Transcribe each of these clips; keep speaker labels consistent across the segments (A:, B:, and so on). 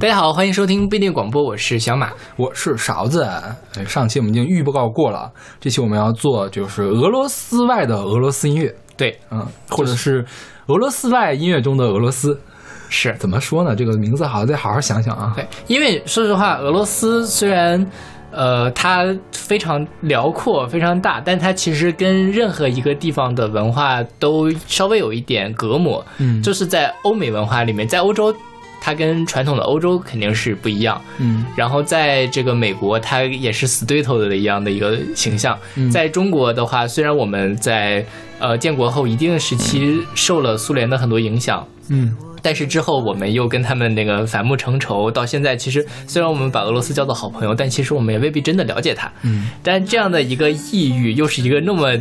A: 大家好，欢迎收听不一定广播，我是小马，
B: 我是勺子。哎，上期我们已经预告过了，这期我们要做就是俄罗斯外的俄罗斯音乐，
A: 对，
B: 嗯，或者是俄罗斯外音乐中的俄罗斯，
A: 是
B: 怎么说呢？这个名字好像，得好好想想啊。
A: 对，因为说实话，俄罗斯虽然呃它非常辽阔、非常大，但它其实跟任何一个地方的文化都稍微有一点隔膜，
B: 嗯，
A: 就是在欧美文化里面，在欧洲。它跟传统的欧洲肯定是不一样，
B: 嗯，
A: 然后在这个美国，它也是死对头的一样的一个形象。在中国的话，虽然我们在呃建国后一定时期受了苏联的很多影响，
B: 嗯，
A: 但是之后我们又跟他们那个反目成仇，到现在其实虽然我们把俄罗斯叫做好朋友，但其实我们也未必真的了解他，
B: 嗯，
A: 但这样的一个抑郁，又是一个那么。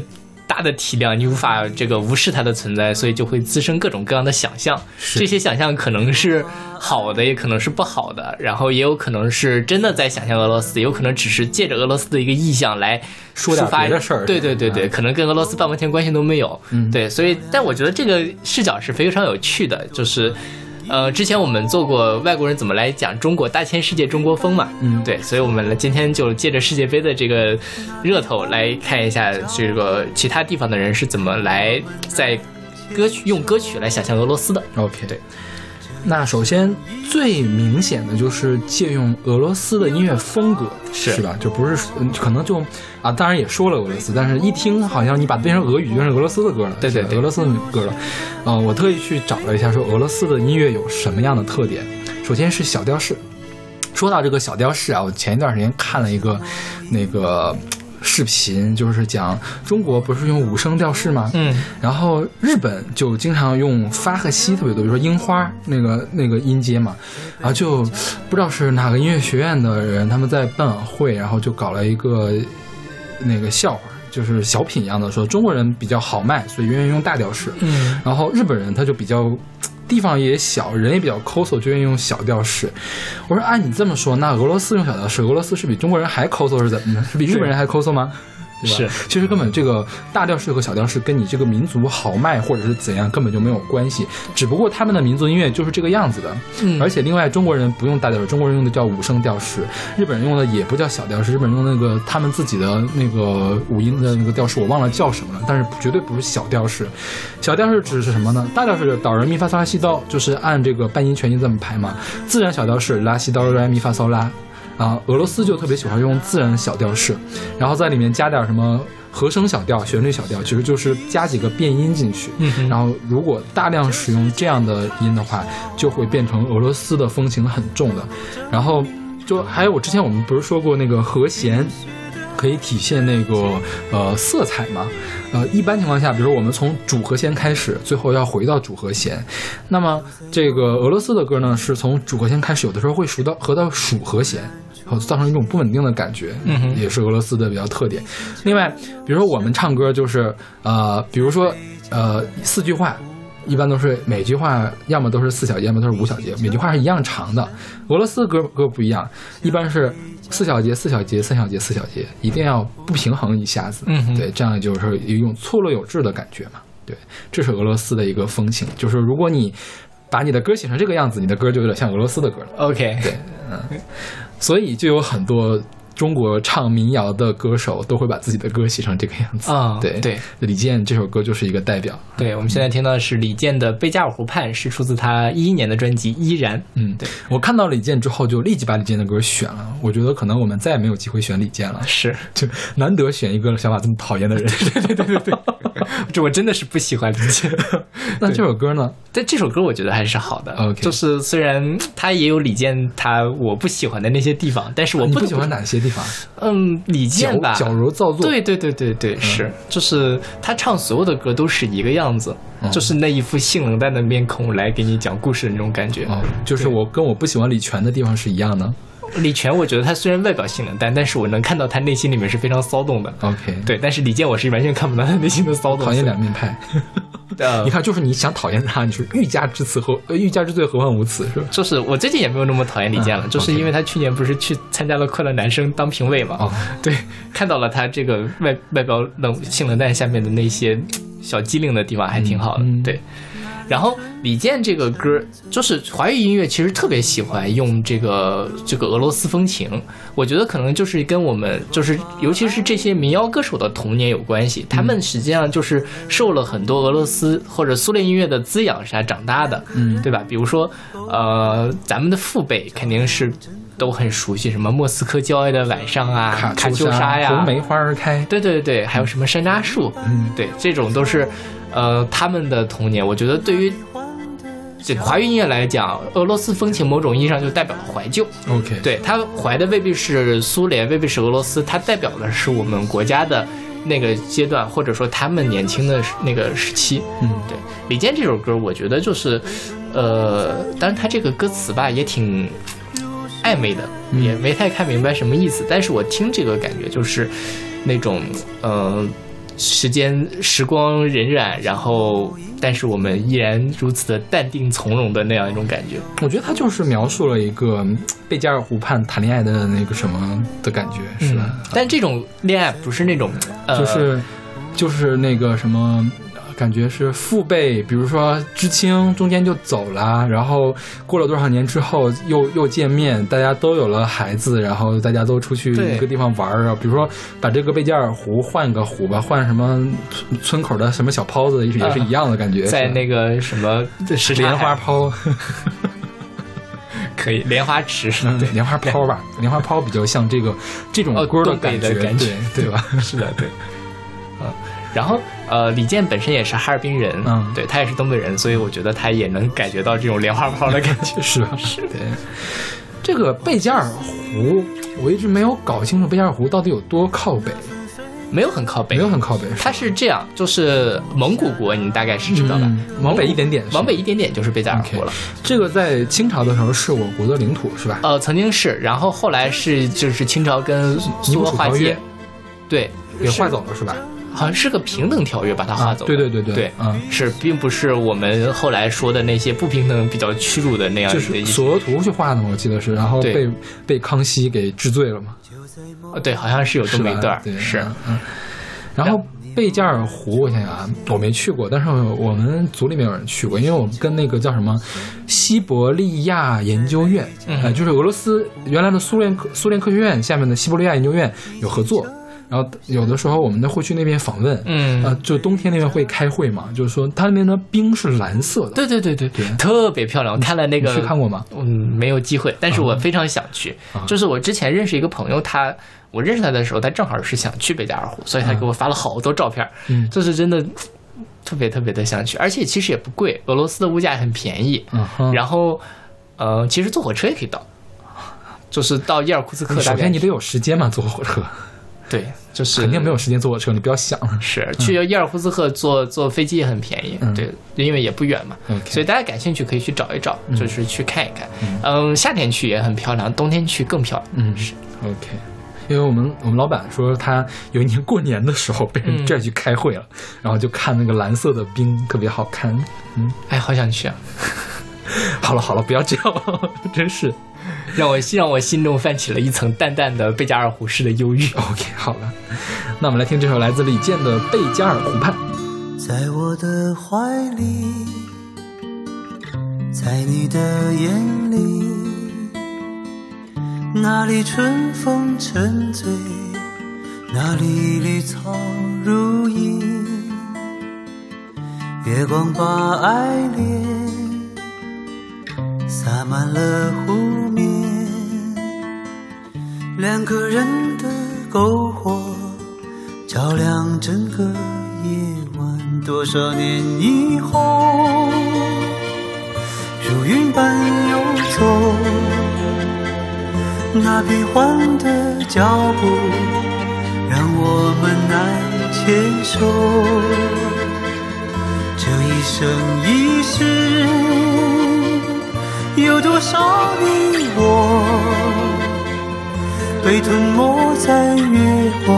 A: 大的体量，你无法这个无视它的存在，所以就会滋生各种各样的想象。这些想象可能是好的，也可能是不好的，然后也有可能是真的在想象俄罗斯，也有可能只是借着俄罗斯的一个意象来
B: 说点别的事儿。
A: 对对对对，可能跟俄罗斯半毛钱关系都没有。
B: 嗯，
A: 对，所以但我觉得这个视角是非常有趣的，就是。呃，之前我们做过外国人怎么来讲中国大千世界中国风嘛，
B: 嗯，
A: 对，所以我们今天就借着世界杯的这个热头来看一下这个其他地方的人是怎么来在歌曲用歌曲来想象俄罗斯的。
B: OK，对。那首先最明显的就是借用俄罗斯的音乐风格，
A: 是
B: 是吧？就不是可能就啊，当然也说了俄罗斯，但是一听好像你把它变成俄语，就是俄罗斯的歌了。
A: 对对，
B: 俄罗斯的歌了。呃，我特意去找了一下，说俄罗斯的音乐有什么样的特点。首先是小调式。说到这个小调式啊，我前一段时间看了一个那个。视频就是讲中国不是用五声调式吗？
A: 嗯，
B: 然后日本就经常用发和西特别多，比如说樱花那个那个音阶嘛，然后就不知道是哪个音乐学院的人，他们在办晚会，然后就搞了一个那个笑话，就是小品一样的，说中国人比较好卖，所以愿意用大调式，
A: 嗯，
B: 然后日本人他就比较。地方也小，人也比较抠搜，就愿意用小调式。我说，按你这么说，那俄罗斯用小调式，俄罗斯是比中国人还抠搜是怎么的？是比日本人还抠搜吗？
A: 是，
B: 其实根本这个大调式和小调式跟你这个民族豪迈或者是怎样根本就没有关系，只不过他们的民族音乐就是这个样子的。
A: 嗯，
B: 而且另外中国人不用大调式，中国人用的叫五声调式，日本人用的也不叫小调式，日本人用那个他们自己的那个五音的那个调式，我忘了叫什么了，但是绝对不是小调式。小调式指的是什么呢？大调式导人咪发嗦拉西哆，就是按这个半音全音这么排嘛。自然小调式拉西哆来咪发嗦拉。啊，俄罗斯就特别喜欢用自然小调式，然后在里面加点什么和声小调、旋律小调，其实就是加几个变音进去。
A: 嗯，
B: 然后如果大量使用这样的音的话，就会变成俄罗斯的风情很重的。然后就还有我之前我们不是说过那个和弦。可以体现那个呃色彩嘛？呃，一般情况下，比如说我们从主和弦开始，最后要回到主和弦。那么这个俄罗斯的歌呢，是从主和弦开始，有的时候会数到合到属和弦，然后造成一种不稳定的感觉，
A: 嗯，
B: 也是俄罗斯的比较特点。另外，比如说我们唱歌就是呃，比如说呃四句话。一般都是每句话要么都是四小节，要么都是五小节，每句话是一样长的。俄罗斯歌歌不一样，一般是四小节、四小节、三小节、四小节，一定要不平衡一下子。
A: 嗯，
B: 对，这样就是一种错落有致的感觉嘛。对，这是俄罗斯的一个风情，就是如果你把你的歌写成这个样子，你的歌就有点像俄罗斯的歌了。
A: OK，
B: 对，嗯，所以就有很多。中国唱民谣的歌手都会把自己的歌写成这个样子
A: 啊，
B: 对
A: 对，
B: 李健这首歌就是一个代表。
A: 对，我们现在听到的是李健的《贝加尔湖畔》，是出自他一一年的专辑《依然》。
B: 嗯，对我看到李健之后，就立即把李健的歌选了。我觉得可能我们再也没有机会选李健了，
A: 是，
B: 就难得选一个想法这么讨厌的人。
A: 对对对对对，这我真的是不喜欢李健。
B: 那这首歌呢？
A: 但这首歌我觉得还是好的。
B: OK，
A: 就是虽然他也有李健他我不喜欢的那些地方，但是我
B: 不喜欢哪些地方？
A: 嗯。李健吧，
B: 矫揉造作，
A: 对对对对对，是，就是他唱所有的歌都是一个样子，就是那一副性冷淡的面孔来给你讲故事的那种感觉。
B: 哦，就是我跟我不喜欢李泉的地方是一样的。
A: 李泉，我觉得他虽然外表性冷淡，但是我能看到他内心里面是非常骚动的。
B: OK，
A: 对，但是李健我是完全看不到他内心的骚动。
B: 讨厌两面派。你看，就是你想讨厌他，你说欲加之词何欲加之罪何患无辞，是吧？
A: 就是我最近也没有那么讨厌李健了，就是因为他去年不是去参加了快乐男生当评委嘛？
B: 哦，
A: 对，看到了他这个外外表冷性冷淡下面的那些小机灵的地方，还挺好的。对，然后李健这个歌，就是华语音乐其实特别喜欢用这个这个俄罗斯风情，我觉得可能就是跟我们就是尤其是这些民谣歌手的童年有关系，他们实际上就是受了很多俄罗斯或者苏联音乐的滋养下长大的，
B: 嗯。
A: 对吧？比如说，呃，咱们的父辈肯定是都很熟悉什么莫斯科郊外的晚上啊，卡
B: 卡
A: 秋莎呀，
B: 红梅花儿开，
A: 对对对，还有什么山楂树，
B: 嗯。
A: 对，这种都是，呃，他们的童年。我觉得对于这华语音乐来讲，俄罗斯风情某种意义上就代表了怀旧。
B: ，OK，
A: 对，它怀的未必是苏联，未必是俄罗斯，它代表的是我们国家的那个阶段，或者说他们年轻的时那个时期。
B: 嗯，
A: 对，李健这首歌，我觉得就是，呃，当然他这个歌词吧也挺暧昧的，
B: 嗯
A: 也没太看明白什么意思。但是我听这个感觉就是那种，呃，时间时光荏苒，然后但是我们依然如此的淡定从容的那样一种感觉。
B: 我觉得他就是描述了一个嗯贝加尔湖畔谈恋爱的那个什么的感觉，是吧？
A: 嗯但这种恋爱不是那种，呃，
B: 就是就是那个什么。感觉是父辈，比如说知青中间就走了，然后过了多少年之后又又见面，大家都有了孩子，然后大家都出去一个地方玩儿啊。比如说把这个贝加尔湖换个湖吧，换什么村村口的什么小泡子，也是也是一样的感觉。
A: 在那个什么是
B: 莲花泡，
A: 可以莲花池，
B: 嗯，莲花泡吧，莲花泡比较像这个这种
A: 的感觉
B: 对对吧？
A: 是的，对，嗯，然后呃，李健本身也是哈尔滨人，
B: 嗯
A: 对他也是东北人，所以我觉得他也能感觉到这种莲花泡的感觉。
B: 是吧？是对。这个贝加尔湖，我一直没有搞清楚贝加尔湖到底有多靠北，
A: 没有很靠北，
B: 没有很靠北，
A: 它是这样，就是蒙古国，你大概是知道的，
B: 嗯往北一点点
A: 往北一点点就是贝加尔湖了。
B: 这个在清朝的时候是我国的领土，是吧？
A: 呃，曾经是，然后后来是就是清朝跟苏俄划界对，
B: 给划走了，是吧？
A: 好像是个平等条约把它划走、
B: 啊对对对对
A: 对，
B: 嗯。
A: 是，并不是我们后来说的那些不平等、比较屈辱的那样
B: 就是。索额图去画的嘛，我记得是，然后被被康熙给治罪了嘛，
A: 啊对，好像是有这么一段是。
B: 嗯。嗯。然后贝加尔湖，我想想啊，我没去过，但是我们组里面有人去过，因为我们跟那个叫什么西伯利亚研究院，
A: 嗯。
B: 呃，就是俄罗斯原来的苏联科苏联科学院下面的西伯利亚研究院有合作，然后有的时候我们呢会去那边访问，
A: 嗯
B: 呃，就冬天那边会开会嘛，就是说它那边的冰是蓝色的，
A: 对对对对
B: 对
A: 特别漂亮。我看了那个，
B: 去看过吗？
A: 嗯，没有机会，但是我非常想去。
B: 啊
A: 就是我之前认识一个朋友，他我认识他的时候，他正好是想去贝加尔湖，所以他给我发了好多照片儿。
B: 嗯
A: 就是真的特别特别的想去，而且其实也不贵，俄罗斯的物价也很便宜。
B: 嗯，
A: 然后，呃，其实坐火车也可以到，就是到伊尔库茨克
B: 首先你得有时间嘛，坐火车，
A: 对，就是
B: 肯定没有时间坐火车，你不要想了。
A: 是去伊尔库茨克坐坐飞机也很便宜，
B: 嗯
A: 对，因为也不远嘛。所以大家感兴趣可以去找一找，就是去看一看。嗯，夏天去也很漂亮，冬天去更漂亮。
B: 嗯，是 OK。因为我们我们老板说他有一年过年的时候被人
A: 嗯
B: 拽去开会了，然后就看那个蓝色的冰特别好看。嗯，
A: 哎，好想去啊！
B: 好了好了，不要这样，真是。
A: 让我让我心中泛起了一层淡淡的贝加尔湖式的忧郁。
B: OK，好了，那我们来听这首来自李健的《贝加尔湖畔》。
C: 在我的怀里，在你的眼里，那里春风沉醉，那里绿草如茵，月光把爱恋洒满了湖面，两个人的篝火照亮整个夜晚。多少年以后，如云般游走，那变幻的脚步让我们难牵手。这一生一世，有多少你我被吞没在月光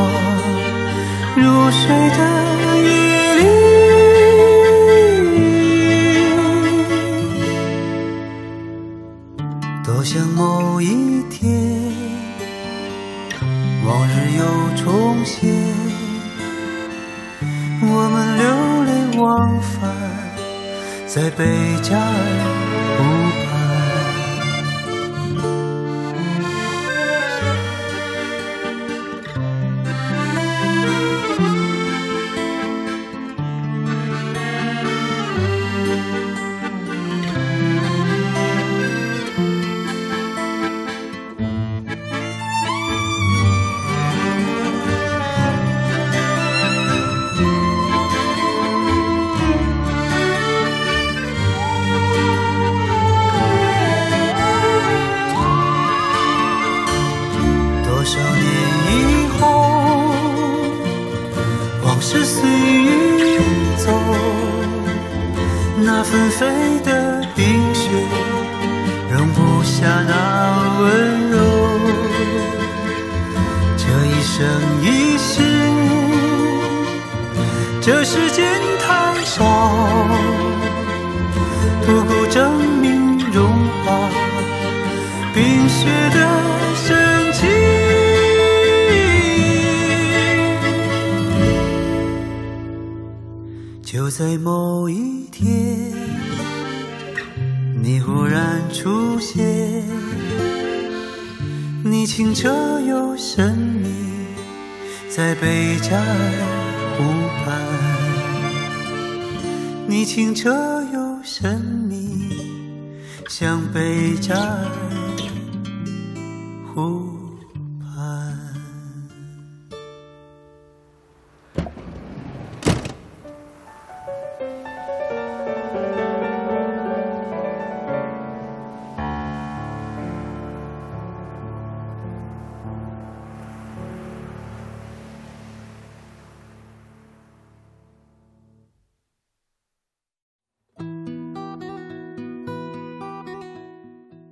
C: 入水的夜里？多想某一天，往日又重现，我们流连忘返在贝加尔湖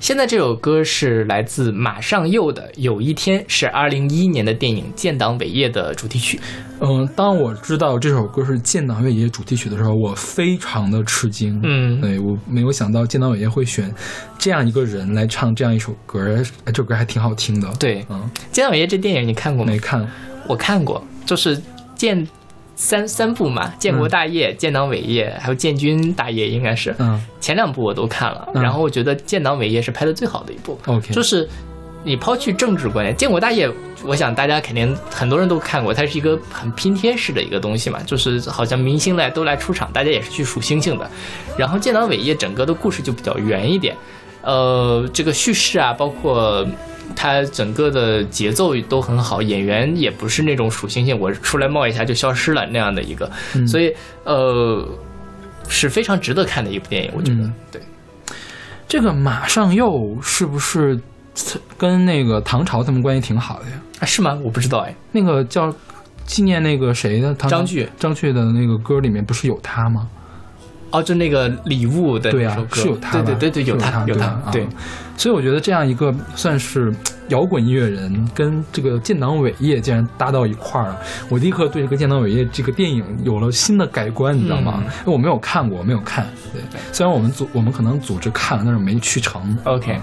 C: 现在
A: 这首歌是来自马上又的《有一天》，是二零一一年的电影《建党伟业》的主题曲。
B: 嗯，当我知道这首歌是《建党伟业》主题曲的时候，我非常的吃惊。
A: 嗯
B: 对我没有想到建党伟业会选这样一个人来唱这样一首歌，哎这首歌还挺好听的。，
A: 对，《
B: 嗯，
A: 建党伟业》这电影你看过吗
B: 没？看，
A: 我看过，就是建三三部嘛，《建国大业》建党伟业》还有《建军大业》，应该是
B: 嗯
A: 前两部我都看了，
B: 嗯
A: 然后我觉得《建党伟业》是拍的最好的一部。
B: ，OK，
A: 就是你抛去政治观念，《建国大业》，我想大家肯定很多人都看过，它是一个很拼贴式的一个东西嘛，就是好像明星来都来出场，大家也是去数星星的。然后《建党伟业》整个的故事就比较圆一点，呃，这个叙事啊，包括它整个的节奏都很好，演员也不是那种数星星，我出来冒一下就消失了那样的一个，
B: 嗯
A: 所以呃是非常值得看的一部电影，我觉得，
B: 嗯
A: 对。
B: 这个马上又是不是跟那个唐朝他们关系挺好的呀？
A: 啊，是吗？我不知道哎。
B: 那个叫纪念那个谁的唐
A: 张炬
B: 张炬的那个歌里面不是有他吗？
A: 哦，就那个礼物的
B: 对啊
A: 那首，歌，
B: 是有他吧，
A: 对对对对，有
B: 是
A: 他有他
B: 对，所以我觉得这样一个算是摇滚音乐人跟这个建党伟业竟然搭到一块儿了，我立刻对这个建党伟业这个电影有了新的改观，你知道吗？
A: 嗯。
B: 因为我没有看过，我没有看。对，虽然我们组我们可能组织看了，但是没去成。
A: OK
B: 啊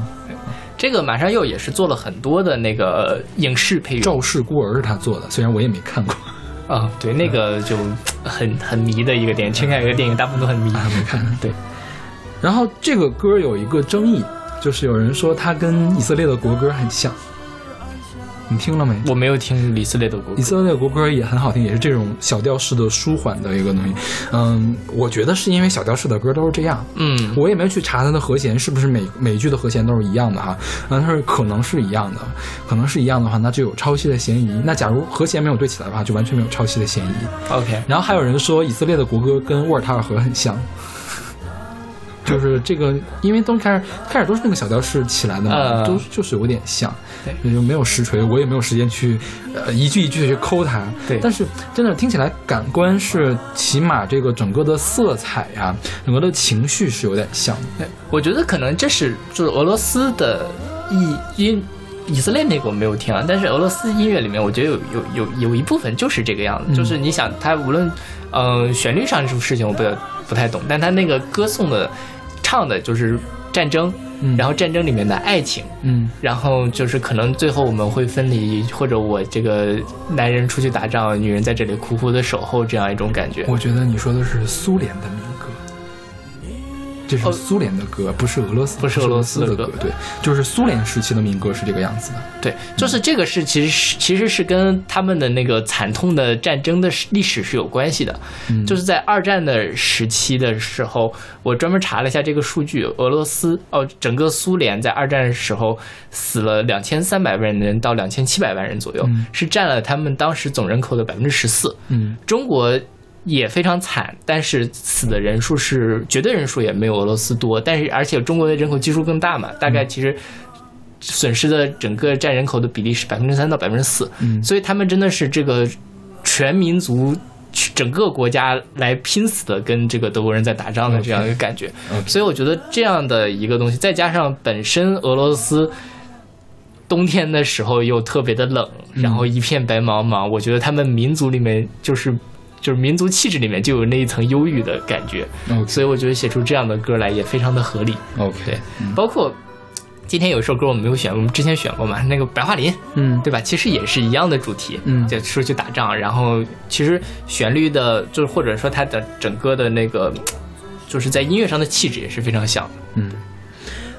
A: 这个马上又也是做了很多的那个影视配乐。
B: 赵氏孤儿是他做的，虽然我也没看过，
A: 啊，对，那个就很很迷的一个电影，情感一个电影大部分都很迷，
B: 没看。
A: 对，
B: 然后这个歌有一个争议，就是有人说它跟以色列的国歌很像，你听了没？
A: 我没有听以色列的国歌
B: 以，色列国歌也很好听，也是这种小调式的舒缓的一个东西。嗯，我觉得是因为小调式的歌都是这样。
A: 嗯，
B: 我也没有去查它的和弦是不是每每句的和弦都是一样的哈，嗯，但是可能是一样的，可能是一样的话，那就有抄袭的嫌疑。那假如和弦没有对起来的话，就完全没有抄袭的嫌疑。
A: OK，
B: 然后还有人说以色列的国歌跟沃尔塔尔河很像，就是这个，因为都开始开始都是那个小调式起来的嘛，
A: 呃
B: 都就是有点像，
A: 对
B: 也就没有实锤，我也没有时间去呃一句一句的去抠它，
A: 对
B: 但是真的听起来感官是起码这个整个的色彩呀、整个的情绪是有点像，
A: 对我觉得可能这是就是俄罗斯的意音。以色列那个我没有听啊，但是俄罗斯音乐里面，我觉得有有有有一部分就是这个样子，
B: 嗯
A: 就是你想，它无论，呃，旋律上这种事情我不不太懂，但它那个歌颂的唱的就是战争，
B: 嗯。
A: 然后战争里面的爱情，
B: 嗯。
A: 然后就是可能最后我们会分离，或者我这个男人出去打仗，女人在这里苦苦的守候，这样一种感觉。
B: 我觉得你说的是苏联的民歌，这是苏联的歌，不是俄罗斯，
A: 不是俄罗斯
B: 的
A: 的歌
B: 对，就是苏联时期的民歌是这个样子的。
A: 对，就是这个是其实是其实是跟他们的那个惨痛的战争的史历史是有关系的。
B: 嗯
A: 就是在二战的时期的时候，我专门查了一下这个数据，俄罗斯哦，整个苏联在二战的时候死了两千三百万人到两千七百万人左右，
B: 嗯
A: 是占了他们当时总人口的百分之十四。
B: 嗯
A: 中国也非常惨，但是死的人数是绝对人数也没有俄罗斯多，但是而且中国的人口基数更大嘛，大概其实损失的整个占人口的比例是百分之三到百分之四，
B: 嗯。
A: 所以他们真的是这个全民族。整个国家来拼死的跟这个德国人在打仗的这样一个感觉。所以我觉得这样的一个东西，再加上本身俄罗斯冬天的时候又特别的冷，然后一片白茫茫，我觉得他们民族里面就是就是民族气质里面就有那一层忧郁的感觉所以我觉得写出这样的歌来也非常的合理。
B: OK，
A: 对，包括今天有一首歌我们没有选，我们之前选过嘛，那个白桦林，
B: 嗯
A: 对吧？其实也是一样的主题，
B: 嗯
A: 就出去打仗，然后其实旋律的，就是或者说它的整个的那个，就是在音乐上的气质也是非常像的。
B: 嗯。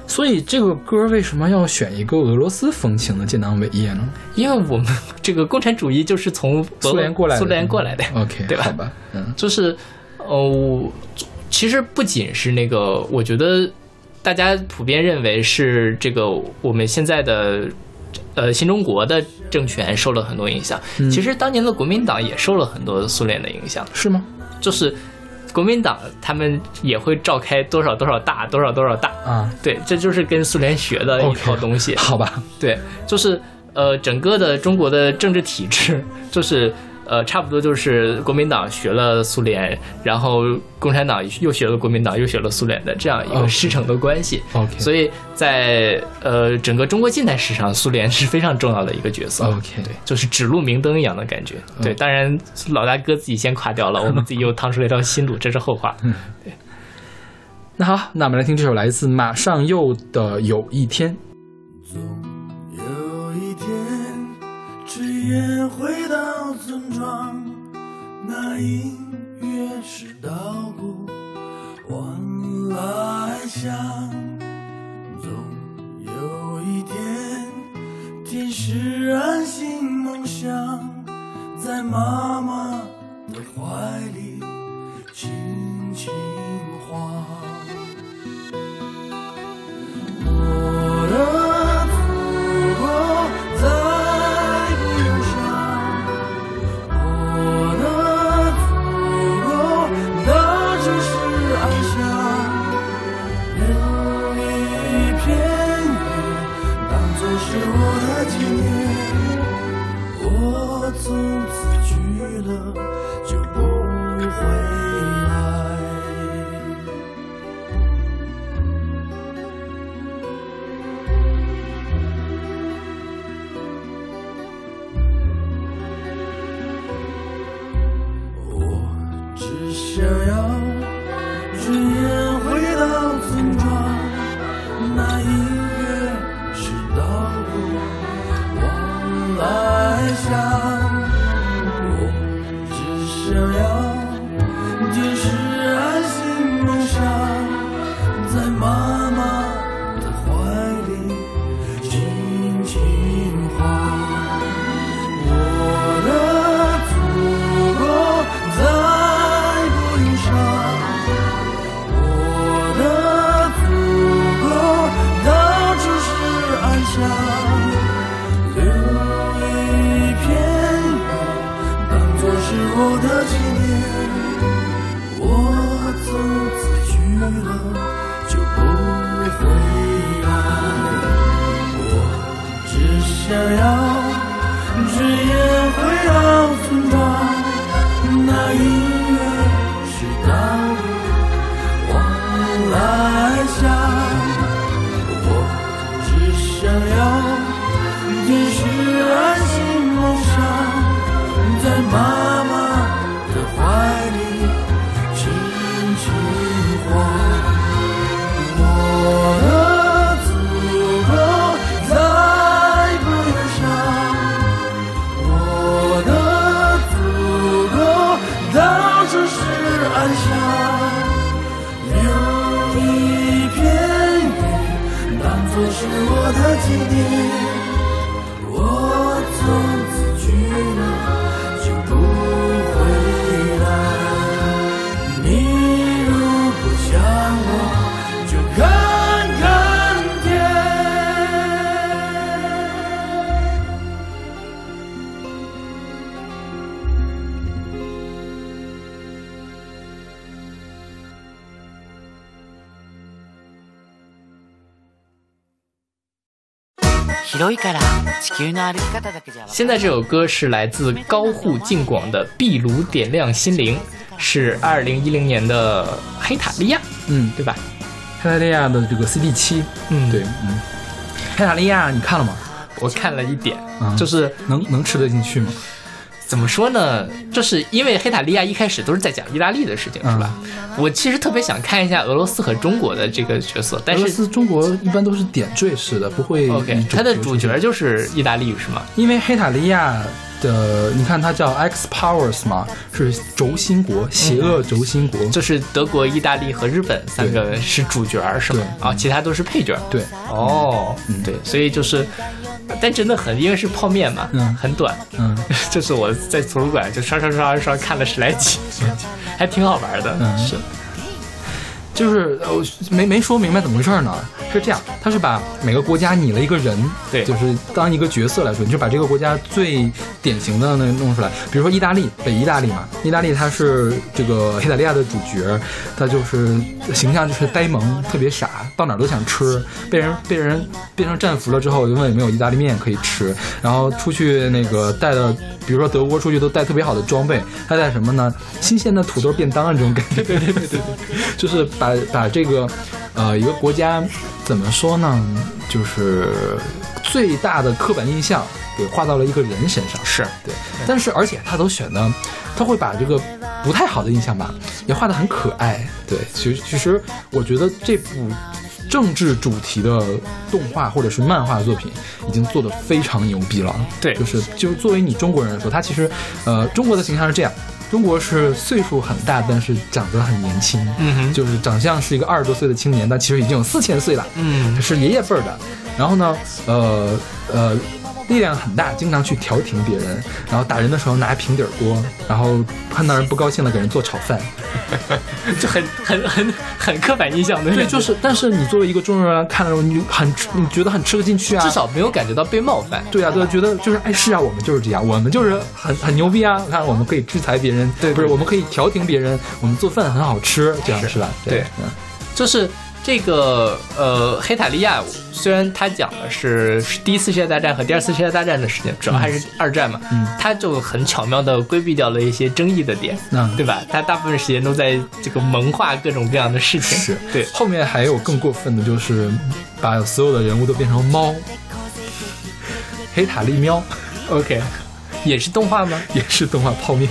B: 所以这个歌为什么要选一个俄罗斯风情的建党伟业呢？
A: 因为我们这个共产主义就是从
B: 苏联过来的，
A: 苏联过来的
B: ，OK，
A: 对吧？
B: 好吧，嗯。
A: 就是，呃，其实不仅是那个，我觉得大家普遍认为是这个我们现在的呃新中国的政权受了很多影响，
B: 嗯。
A: 其实当年的国民党也受了很多苏联的影响，
B: 是吗？
A: 就是国民党他们也会召开多少多少大，多少多少大，
B: 啊。
A: 对，这就是跟苏联学的一套东西。
B: 好吧，
A: 对，就是呃，整个的中国的政治体制，就是呃，差不多就是国民党学了苏联，然后共产党又学了国民党，又学了苏联的这样一个师承的关系。
B: OK
A: 所以在呃整个中国近代史上，苏联是非常重要的一个角色。
B: OK
A: 对，就是指路明灯一样的感觉。对，当然老大哥自己先垮掉了，我们自己又趟出了一条新路，这是后话。
B: 那好，那我们来听这首来自马上又的《有一天》。
D: 天回到村庄，那音乐是稻谷往来响。总有一天，天使安心梦想，在妈妈
A: 现在这首歌是来自高户敬广的《壁炉点亮心灵》，是二零一零年的黑塔利亚，
B: 嗯，
A: 对吧？
B: 黑塔利亚的这个 CD 七，
A: 嗯
B: 对，嗯，黑塔利亚你看了吗？
A: 我看了一点，
B: 嗯
A: 就是
B: 能能吃得进去吗？
A: 怎么说呢？就是因为黑塔利亚一开始都是在讲意大利的事情，是吧？我其实特别想看一下俄罗斯和中国的这个角色，但是
B: 俄罗斯、中国一般都是点缀式的，不会
A: OK，
B: 以
A: 它的主角就是意大利是吗？
B: 因为黑塔利亚的，你看它叫 X Powers 嘛，是轴心国，邪恶轴心国。
A: 就是德国、意大利和日本三个是主角是吗？
B: 对
A: 啊，其他都是配角。
B: 对，
A: 哦，
B: 嗯
A: 对，所以就是，但真的很，因为是泡面嘛，
B: 嗯
A: 很短。
B: 嗯，
A: 就是我在图书馆就刷刷刷刷看了十来集，还挺好玩的。
B: 嗯
A: 是，
B: 就是呃，没没说明白怎么回事呢？是这样，他是把每个国家拟了一个人，
A: 对
B: 就是当一个角色来说，你就把这个国家最典型的那弄出来。比如说意大利，北意大利嘛，意大利它是这个黑塔利亚的主角，他就是形象就是呆萌，特别傻，到哪儿都想吃，被人 被人变成战俘了之后，就问有没有意大利面可以吃，然后出去那个带的，比如说德国出去都带特别好的装备，他带什么呢？新鲜的土豆便当啊这种感觉，对对对对对，就是把把这个呃一个国家怎么说呢，就是最大的刻板印象给画到了一个人身上，
A: 是
B: 对，但是而且他都选的，他会把这个不太好的印象吧，也画得很可爱。对，其实其实我觉得这部政治主题的动画或者是漫画作品已经做得非常牛逼了。
A: 对
B: 就是就作为你中国人来说，他其实呃中国的形象是这样。中国是岁数很大，但是长得很年轻，
A: 嗯哼
B: 就是长相是一个二十多岁的青年，但其实已经有四千岁了，
A: 嗯
B: 是爷爷辈儿的。然后呢，呃呃，力量很大，经常去调停别人，然后打人的时候拿平底锅，然后碰到人不高兴了给人做炒饭。
A: 就很很很很刻板印象的。
B: 对，就是，但是你作为一个中国人看的时候，你就很吃，你觉得很吃得进去啊。
A: 至少没有感觉到被冒犯。
B: 对啊，对啊，觉得就是哎，是啊，我们就是这样，我们就是很很牛逼啊！你看，我们可以制裁别人，
A: 对
B: 不是，我们可以调停别人，我们做饭很好吃，这样是吧？
A: 对
B: 嗯
A: 就是这个呃，黑塔利亚虽然它讲的是是第一次世界大战和第二次世界大战的事情，主要还是二战嘛，
B: 嗯。
A: 它就很巧妙的规避掉了一些争议的点，
B: 嗯。
A: 对吧？它大部分时间都在这个萌化各种各样的事情，
B: 是。
A: 对，
B: 后面还有更过分的，就是把所有的人物都变成猫，黑塔利喵。
A: OK，也是动画吗？
B: 也是动画泡面。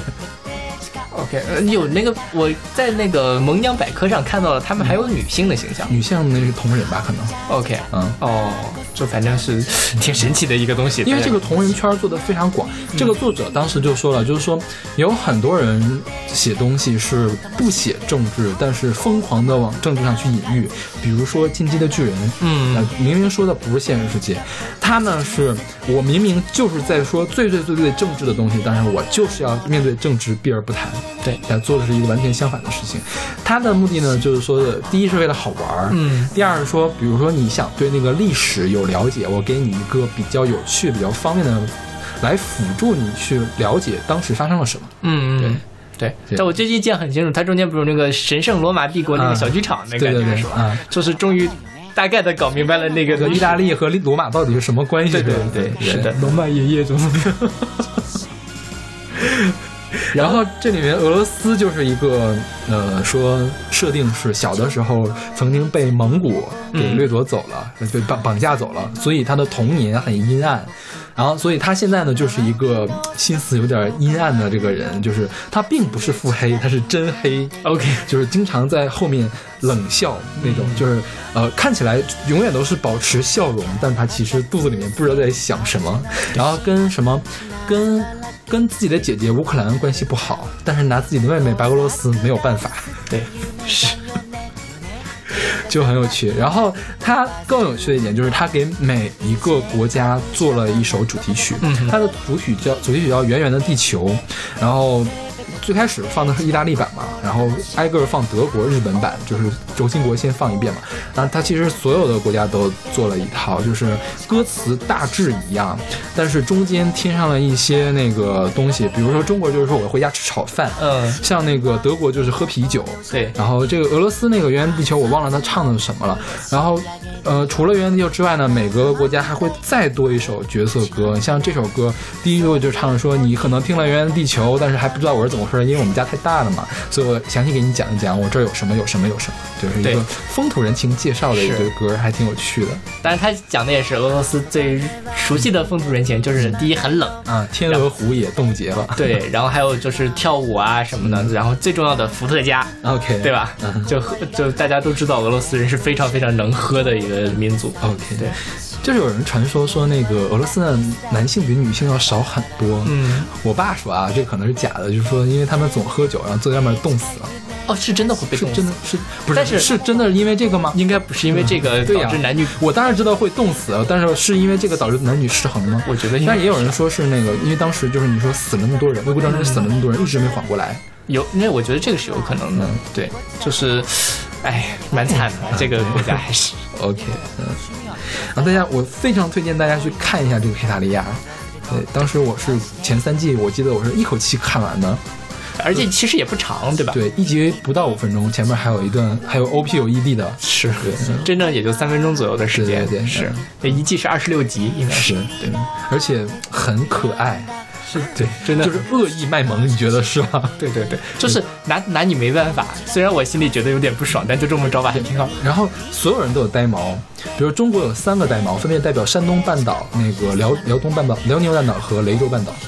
A: ？OK，呃有那个我在那个萌娘百科上看到了，他们还有女性的形象。
B: 女性那是同人吧？可能
A: ，OK，
B: 嗯。
A: 哦，就反正是 挺神奇的一个东西，
B: 因为这个同人圈做的非常广，这个作者当时就说了，就是说有很多人写东西是不写政治，但是疯狂的往政治上去隐喻，比如说《进击的巨人》，
A: 嗯
B: 呃，明明说的不是现实世界，他呢是我明明就是在说最最最最政治的东西，但是我就是要面对政治避而不谈，
A: 对
B: 但做的是一个完全相反的事情。他的目的呢，就是说的，第一是为了好玩儿，
A: 嗯
B: 第二是说，比如说你想对那个历史有了解，我给你一个比较有趣、比较方便的，来辅助你去了解当时发生了什么。
A: 嗯，
B: 对
A: 嗯对。
B: 对
A: 但我最近记得很清楚，它中间不是有那个神圣罗马帝国那个
B: 啊
A: 小剧场那
B: 对对
A: 感觉是吧？就是终于大概的搞明白了那个
B: 意大利和罗马到底是什么关系？
A: 对对
B: 吧
A: 对是的
B: 罗马爷爷怎么怎么样。然后这里面俄罗斯就是一个呃，说设定是小的时候曾经被蒙古给掠夺走了，被绑绑架走了，所以他的童年很阴暗。然后，所以他现在呢，就是一个心思有点阴暗的这个人，就是他并不是腹黑，他是真黑。
A: OK，
B: 就是经常在后面冷笑那种，就是呃看起来永远都是保持笑容，但他其实肚子里面不知道在想什么。然后跟什么，跟跟自己的姐姐乌克兰关系不好，但是拿自己的妹妹白俄罗斯没有办法。
A: 对，是，
B: 就很有趣。然后他更有趣的一点就是，他给每一个国家做了一首主题曲。
A: 嗯哼
B: 它的主曲叫主题曲叫《圆圆的地球》，然后。最开始放的是意大利版嘛，然后挨个儿放德国、日本版，就是轴心国先放一遍嘛。然后它其实所有的国家都做了一套，就是歌词大致一样，但是中间添上了一些那个东西，比如说中国就是说我回家吃炒饭，
A: 嗯，
B: 像那个德国就是喝啤酒，
A: 对，
B: 然后这个俄罗斯那个《圆圆地球》，我忘了他唱的是什么了。然后，呃，除了《圆圆地球》之外呢，每个国家还会再多一首角色歌。像这首歌，第一个就唱说你可能听了《圆圆地球》，但是还不知道我是怎么因为我们家太大了嘛，所以我详细给你讲一讲我这儿有什么有什么有什么，就是一个风土人情介绍的一个歌，还挺有趣的
A: 但是他讲的也是俄罗斯最熟悉的风土人情，就是第一很冷，
B: 啊。天鹅湖也冻结了，
A: 对，然后还有就是跳舞啊什么的，然后最重要的伏特加
B: ，，OK，
A: 对吧？就喝就大家都知道俄罗斯人是非常非常能喝的一个民族。
B: OK，
A: 对，
B: 就是有人传说说那个俄罗斯的男性比女性要少很多。
A: 嗯，
B: 我爸说啊，这可能是假的，就是说因为他们总喝酒，然后坐在外面冻死了。
A: 哦，是真的会被冻死
B: 真的是不是？
A: 但是
B: 是真的因为这个吗？
A: 应该不是因为这个导致男女，
B: 我当然知道会冻死，但是是因为这个导致男女失衡吗？
A: 我觉得应该
B: 但也有人说是那个，因为当时就是你说死了那么多人，魏国战争死了那么多人，一直没缓过来。
A: 有，因为我觉得这个是有可能的。
B: 嗯
A: 对，就是，哎，蛮惨的，这个国家还是。
B: OK，嗯，然后大家我非常推荐大家去看一下这个黑塔利亚。对，当时我是前三季，我记得我是一口气看完的。
A: 而且其实也不长，对吧？，
B: 对，一集不到五分钟，前面还有一段，还有 OP 有 ED 的。
A: 是真正也就三分钟左右的时间。
B: 对对对
A: 是一季是二十六集，应该
B: 是
A: 对，
B: 而且很可爱。
A: 是
B: 对，
A: 真的
B: 就是恶意卖萌，你觉得是吗？
A: 对对对，就是拿拿你没办法。虽然我心里觉得有点不爽，但就这么着吧，还挺好。
B: 然后所有人都有呆毛，比如中国有三个呆毛，分别代表山东半岛、那个辽辽东半岛、辽宁半岛和雷州半岛。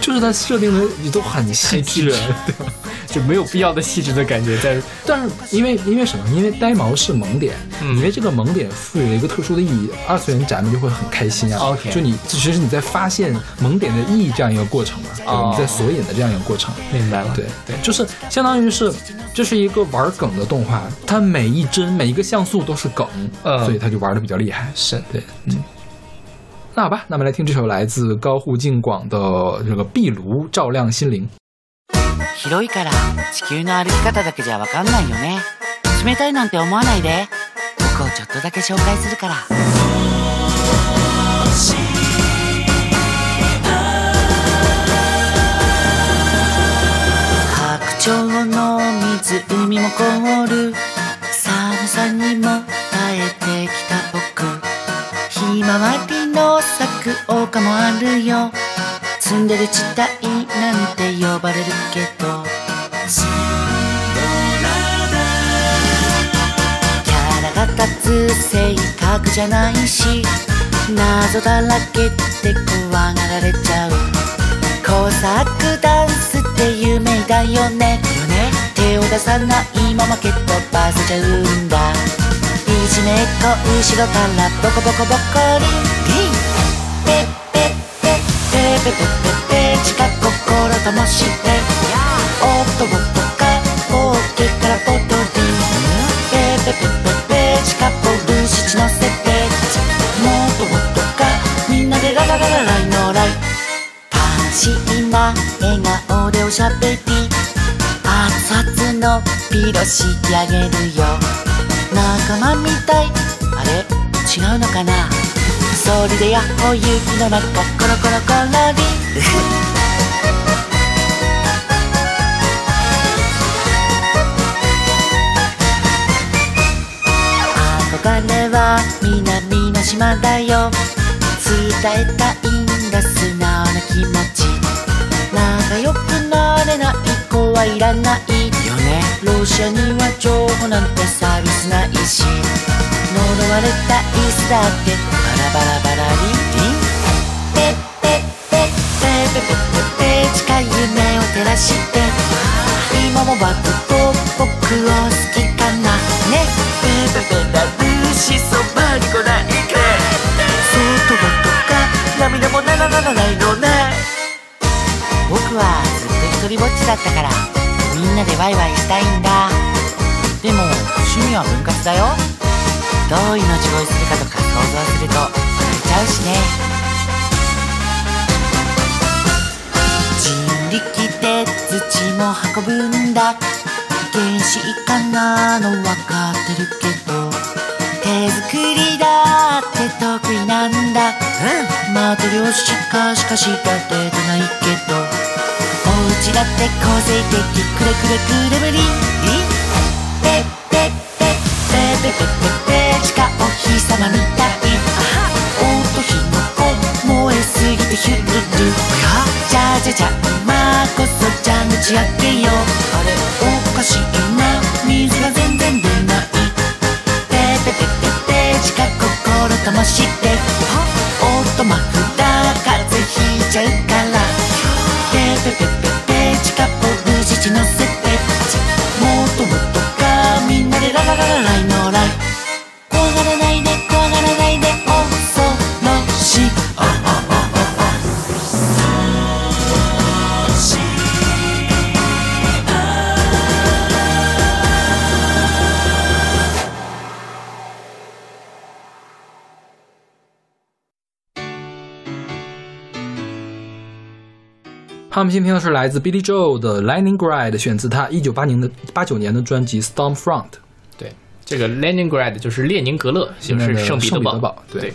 B: 就是它设定的你都很细致，对吧？
A: 就没有必要的细致的感觉在。
B: 但是因为因为什么？因为呆毛是萌点，
A: 嗯
B: 因为这个萌点赋予了一个特殊的意义，二次元宅们就会很开心啊。
A: OK
B: 就你其实你在发现萌点的意义这样一个过程嘛，对你在索引的这样一个过程。
A: 明白了，
B: 对
A: 对，
B: 就是相当于是，这是一个玩梗的动画，它每一帧每一个像素都是梗，
A: 嗯
B: 所以它就玩的比较厉害。
A: 是
B: 对，嗯。那好吧，那么来听这首来自高户静广的这个《壁炉照亮心灵》。
E: 広いから地球の歩き方だけじゃわかんないよね。冷たいなんて思わないで。僕をちょっとだけ紹介するから。白鳥の湖も凍る。寒さにも耐えてきた僕。ひまわりの咲く丘もあるよ。ツンデレ地帯なんて呼ばれるけどキャラが立つ性格じゃないし謎だらけって怖がられちゃう工作ダンスって有名だよね手を出さないまま蹴っ飛ばせちゃうんだいじめっ子後ろからボコボコボコリンペッペペペペペ近心ともしておっとおっとかポッケからポトリンペペペペペ近ポルシチのせてもっともっとかみんなでララララライのライ楽しいな笑顔でおしゃべり熱々のピロしてあげるよ仲間みたいあれ違うのかなそれでやっほ雪の中コロコロコロリ。憧れは南の島だよ。伝えたいんだ素直な気持ち。仲良くなれない子はいらないよね。ロシアには情報なんてサービスないし。われた椅子だって。バラバラバラリンリン。ペッペッペッペペペペペ近い夢を照らして今もバッと僕を好きかなねペペペラブしそばに来ないかそうとぼとか涙もならならないのね僕はずっと一人ぼっちだったからみんなでワイワイしたいんだでも趣味は分割だよどう命乞いするかとか想像すると笑えちゃうしね。人力で土も運ぶんだ。原始かなの分かってるけど。手作りだって得意なんだ。うん。マトリョシカしかしか出てないけど。お家だって個性的。くれくれくれぶり。チルルじゃじゃじゃ今こそじゃん打ち上げようあれおかしいな水が全然出ない。ペペペペペしか心ともして。おっとマフだ風邪ひいちゃう。
B: 他们今天听的是来自 Billy Joel 的《Leningrad》，选自他一九八零的八九年的专辑《Stormfront》。
A: 对，这个 Leningrad 就是列宁格勒，就是圣彼得堡。
B: 对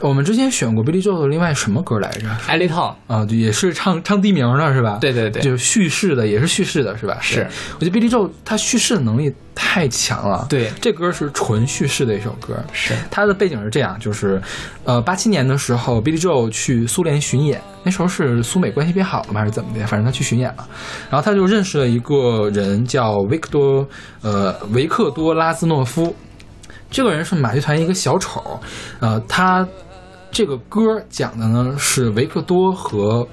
B: 我们之前选过 Billy Joel 的另外什么歌来着
A: l i Town。
B: 啊，也是唱唱地名的是吧？
A: 对对对
B: 就是叙事的，也是叙事的是吧？
A: 是
B: 我觉得 Billy Joel 他叙事的能力太强了。
A: 对
B: 这歌是纯叙事的一首歌。
A: 是
B: 它的背景是这样，就是，呃，八七年的时候，Billy Joel 去苏联巡演，那时候是苏美关系变好了吗，还是怎么的？反正他去巡演了，然后他就认识了一个人叫维克多，呃，维克多拉兹诺夫，这个人是马戏团一个小丑，呃，他这个歌讲的呢是维克多和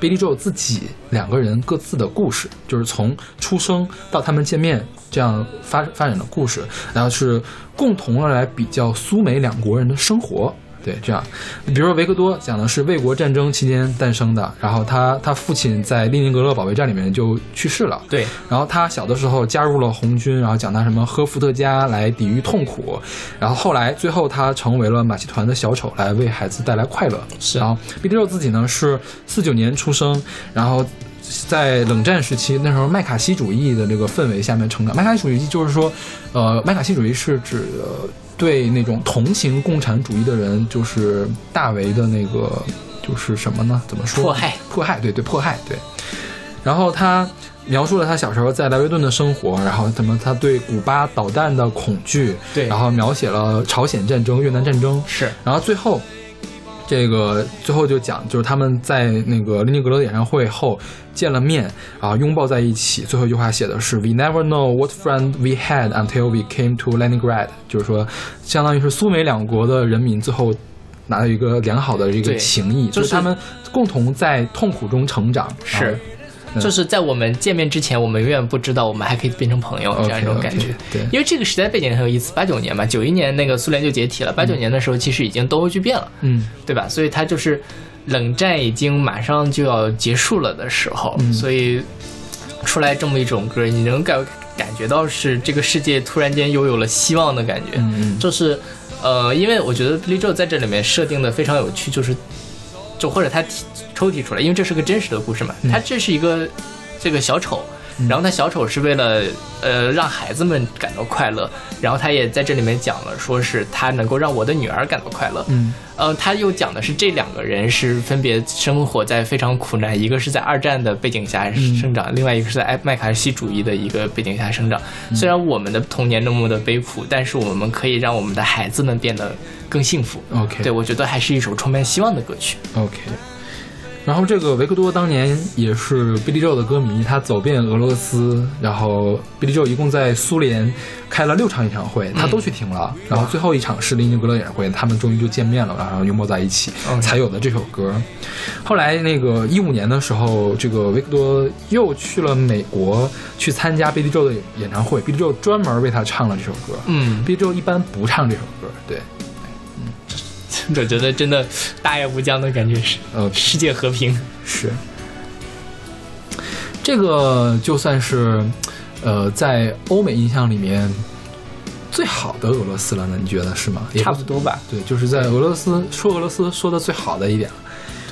B: Billy Joe 自己两个人各自的故事，就是从出生到他们见面这样发发展的故事，然后是共同的来比较苏美两国人的生活。对，这样，比如说维克多讲的是卫国战争期间诞生的，然后他他父亲在列宁格勒保卫战里面就去世了，
A: 对，
B: 然后他小的时候加入了红军，然后讲他什么喝伏特加来抵御痛苦，然后后来最后他成为了马戏团的小丑，来为孩子带来快乐。
A: 是
B: 然后毕利肉自己呢是四九年出生，然后。在冷战时期，那时候麦卡锡主义的这个氛围下面成长。麦卡锡主义就是说，呃，麦卡锡主义是指、呃对那种同情共产主义的人，就是大为的那个，就是什么呢？怎么说？
A: 迫害，
B: 迫害，对对，迫害，对。然后他描述了他小时候在莱维顿的生活，然后什么他对古巴导弹的恐惧，
A: 对
B: 然后描写了朝鲜战争、越南战争，
A: 是
B: 然后最后，这个最后就讲，就是他们在那个列宁格勒演唱会后见了面，啊拥抱在一起。最后一句话写的是 “We never know what friend we had until we came to Leningrad”，就是说，相当于是苏美两国的人民最后拿到一个良好的一个情谊，
A: 就是
B: 是他们共同在痛苦中成长。
A: 是就是在我们见面之前，我们永远不知道我们还可以变成朋友这样一种感觉。
B: 对
A: 因为这个时代背景很有意思。八九年嘛，九一年那个苏联就解体了，八九年的时候其实已经东欧剧变了，
B: 嗯，
A: 对吧？所以它就是冷战已经马上就要结束了的时候，
B: 嗯
A: 所以出来这么一种歌，你能感感觉到是这个世界突然间又有了希望的感觉。
B: 嗯嗯
A: 就是呃，因为我觉得 Billy Joel 在这里面设定的非常有趣，就是就或者他提抽提出来，因为这是个真实的故事嘛，
B: 嗯
A: 他这是一个这个小丑。然后他小丑是为了呃让孩子们感到快乐，然后他也在这里面讲了，说是他能够让我的女儿感到快乐。
B: 嗯
A: 呃，他又讲的是这两个人是分别生活在非常苦难，一个是在二战的背景下
B: 嗯
A: 生长，另外一个是在麦卡锡主义的一个背景下生长。
B: 嗯
A: 虽然我们的童年那么的悲苦，但是我们可以让我们的孩子们变得更幸福。
B: ，OK，
A: 对，我觉得还是一首充满希望的歌曲。
B: OK。然后这个维克多当年也是 Billy Joel 的歌迷，他走遍俄罗斯，然后 Billy Joel 一共在苏联开了六场演唱会，他都去听了。然后最后一场是列宁格勒演唱会，他们终于就见面了，然后拥抱在一起，才有的这首歌。后来那个一五年的时候，这个维克多又去了美国去参加 Billy Joel 的演唱会，Billy Joel 专门为他唱了这首歌。
A: 嗯
B: ，Billy Joel 一般不唱这首歌，对，
A: 我觉得真的大爱无疆的感觉是，
B: 呃，
A: 世界和平。
B: 是，这个就算是，呃，在欧美印象里面最好的俄罗斯了呢？你觉得是吗？
A: 差不多吧。
B: 对，就是在俄罗斯说俄罗斯说的最好的一点了。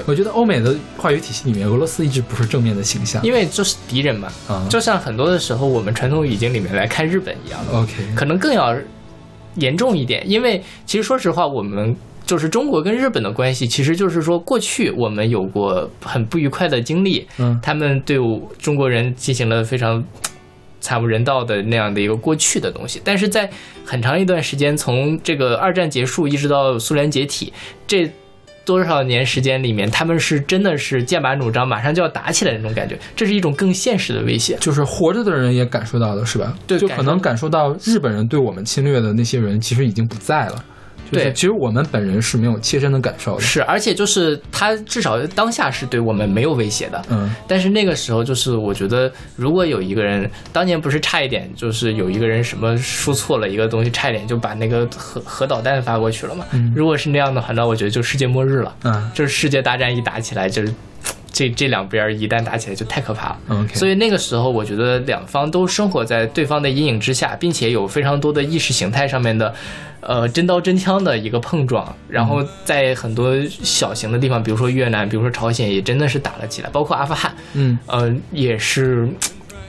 B: 我觉得欧美的话语体系里面，俄罗斯一直不是正面的形象。
A: 因为就是敌人嘛，
B: 啊
A: 就像很多的时候我们传统语境里面来看日本一样的
B: ，OK，
A: 可能更要严重一点。因为其实说实话，我们就是中国跟日本的关系，其实就是说过去我们有过很不愉快的经历，
B: 嗯
A: 他们对我中国人进行了非常惨无人道的那样的一个过去的东西。但是在很长一段时间，从这个二战结束一直到苏联解体，这多少年时间里面，他们是真的是剑拔弩张，马上就要打起来的那种感觉，这是一种更现实的威胁。
B: 就是活着的人也感受到了，是吧？
A: 对
B: 就可能感受到日本人对我们侵略的那些人其实已经不在了。就是
A: 对
B: 其实我们本人是没有切身的感受的。
A: 是，而且就是他至少当下是对我们没有威胁的，
B: 嗯
A: 但是那个时候，就是我觉得，如果有一个人当年不是差一点，就是有一个人什么输错了一个东西，差一点就把那个核核导弹发过去了嘛。
B: 嗯
A: 如果是那样的话，那我觉得就世界末日了。
B: 嗯
A: 就是世界大战一打起来，就是这这两边一旦打起来就太可怕了。所以那个时候，我觉得两方都生活在对方的阴影之下，并且有非常多的意识形态上面的，呃，真刀真枪的一个碰撞。然后在很多小型的地方，比如说越南，比如说朝鲜，也真的是打了起来，包括阿富汗，
B: 嗯
A: 呃，也是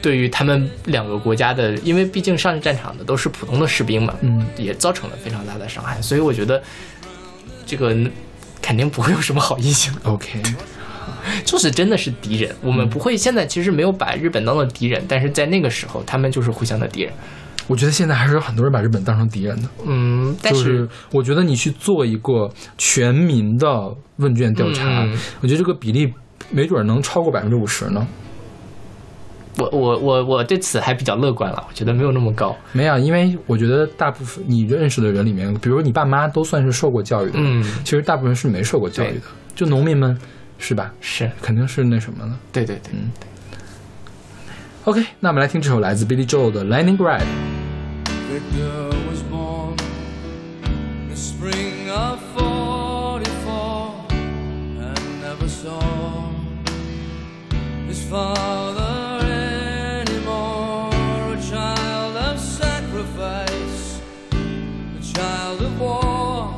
A: 对于他们两个国家的，因为毕竟上战场的都是普通的士兵嘛，
B: 嗯
A: 也造成了非常大的伤害。所以我觉得这个肯定不会有什么好印象。
B: ，OK，
A: 就是真的是敌人。我们不会现在其实没有把日本当做敌人，但是在那个时候，他们就是互相的敌人。
B: 我觉得现在还是有很多人把日本当成敌人的。
A: 嗯，但
B: 就是我觉得你去做一个全民的问卷调查，
A: 嗯
B: 我觉得这个比例没准能超过百分之五十呢。
A: 我我我我对此还比较乐观了，我觉得没有那么高。
B: 没有，因为我觉得大部分你认识的人里面，比如你爸妈都算是受过教育的，
A: 嗯，
B: 其实大部分人是没受过教育的，就农民们是吧？
A: 是
B: 肯定是那什么了。
A: 对对对。
B: OK，那我们来听这首来自 Billy Joel 的《
F: born in the spring of 44 and never saw his father anymore. A child of sacrifice, a child of war,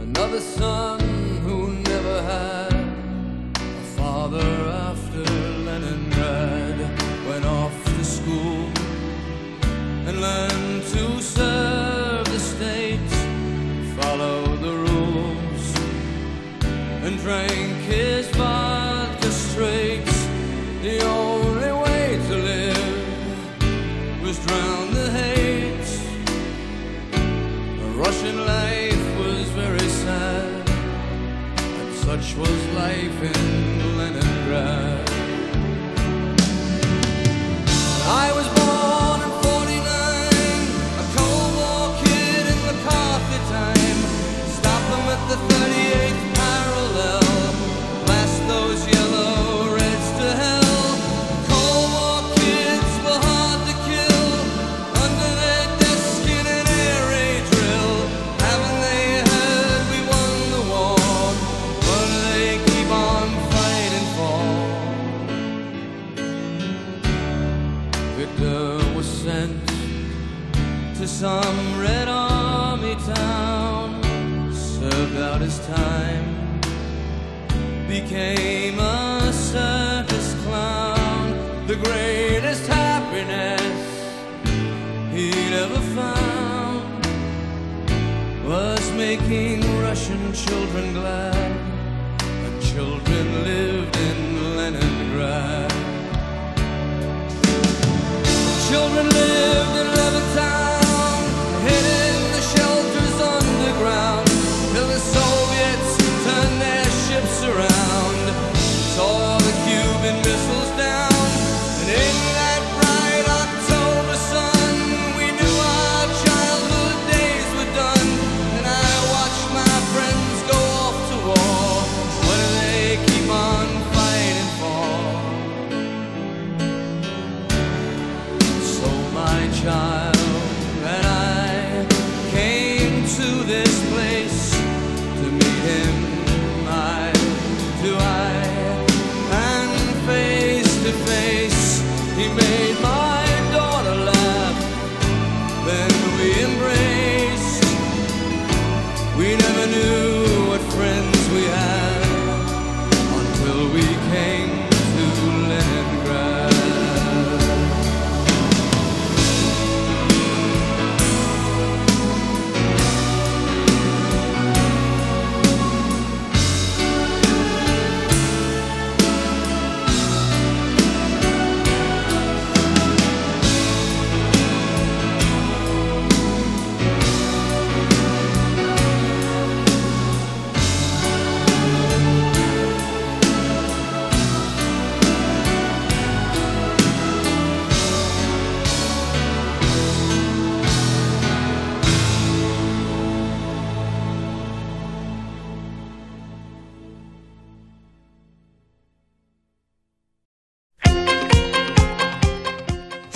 F: another son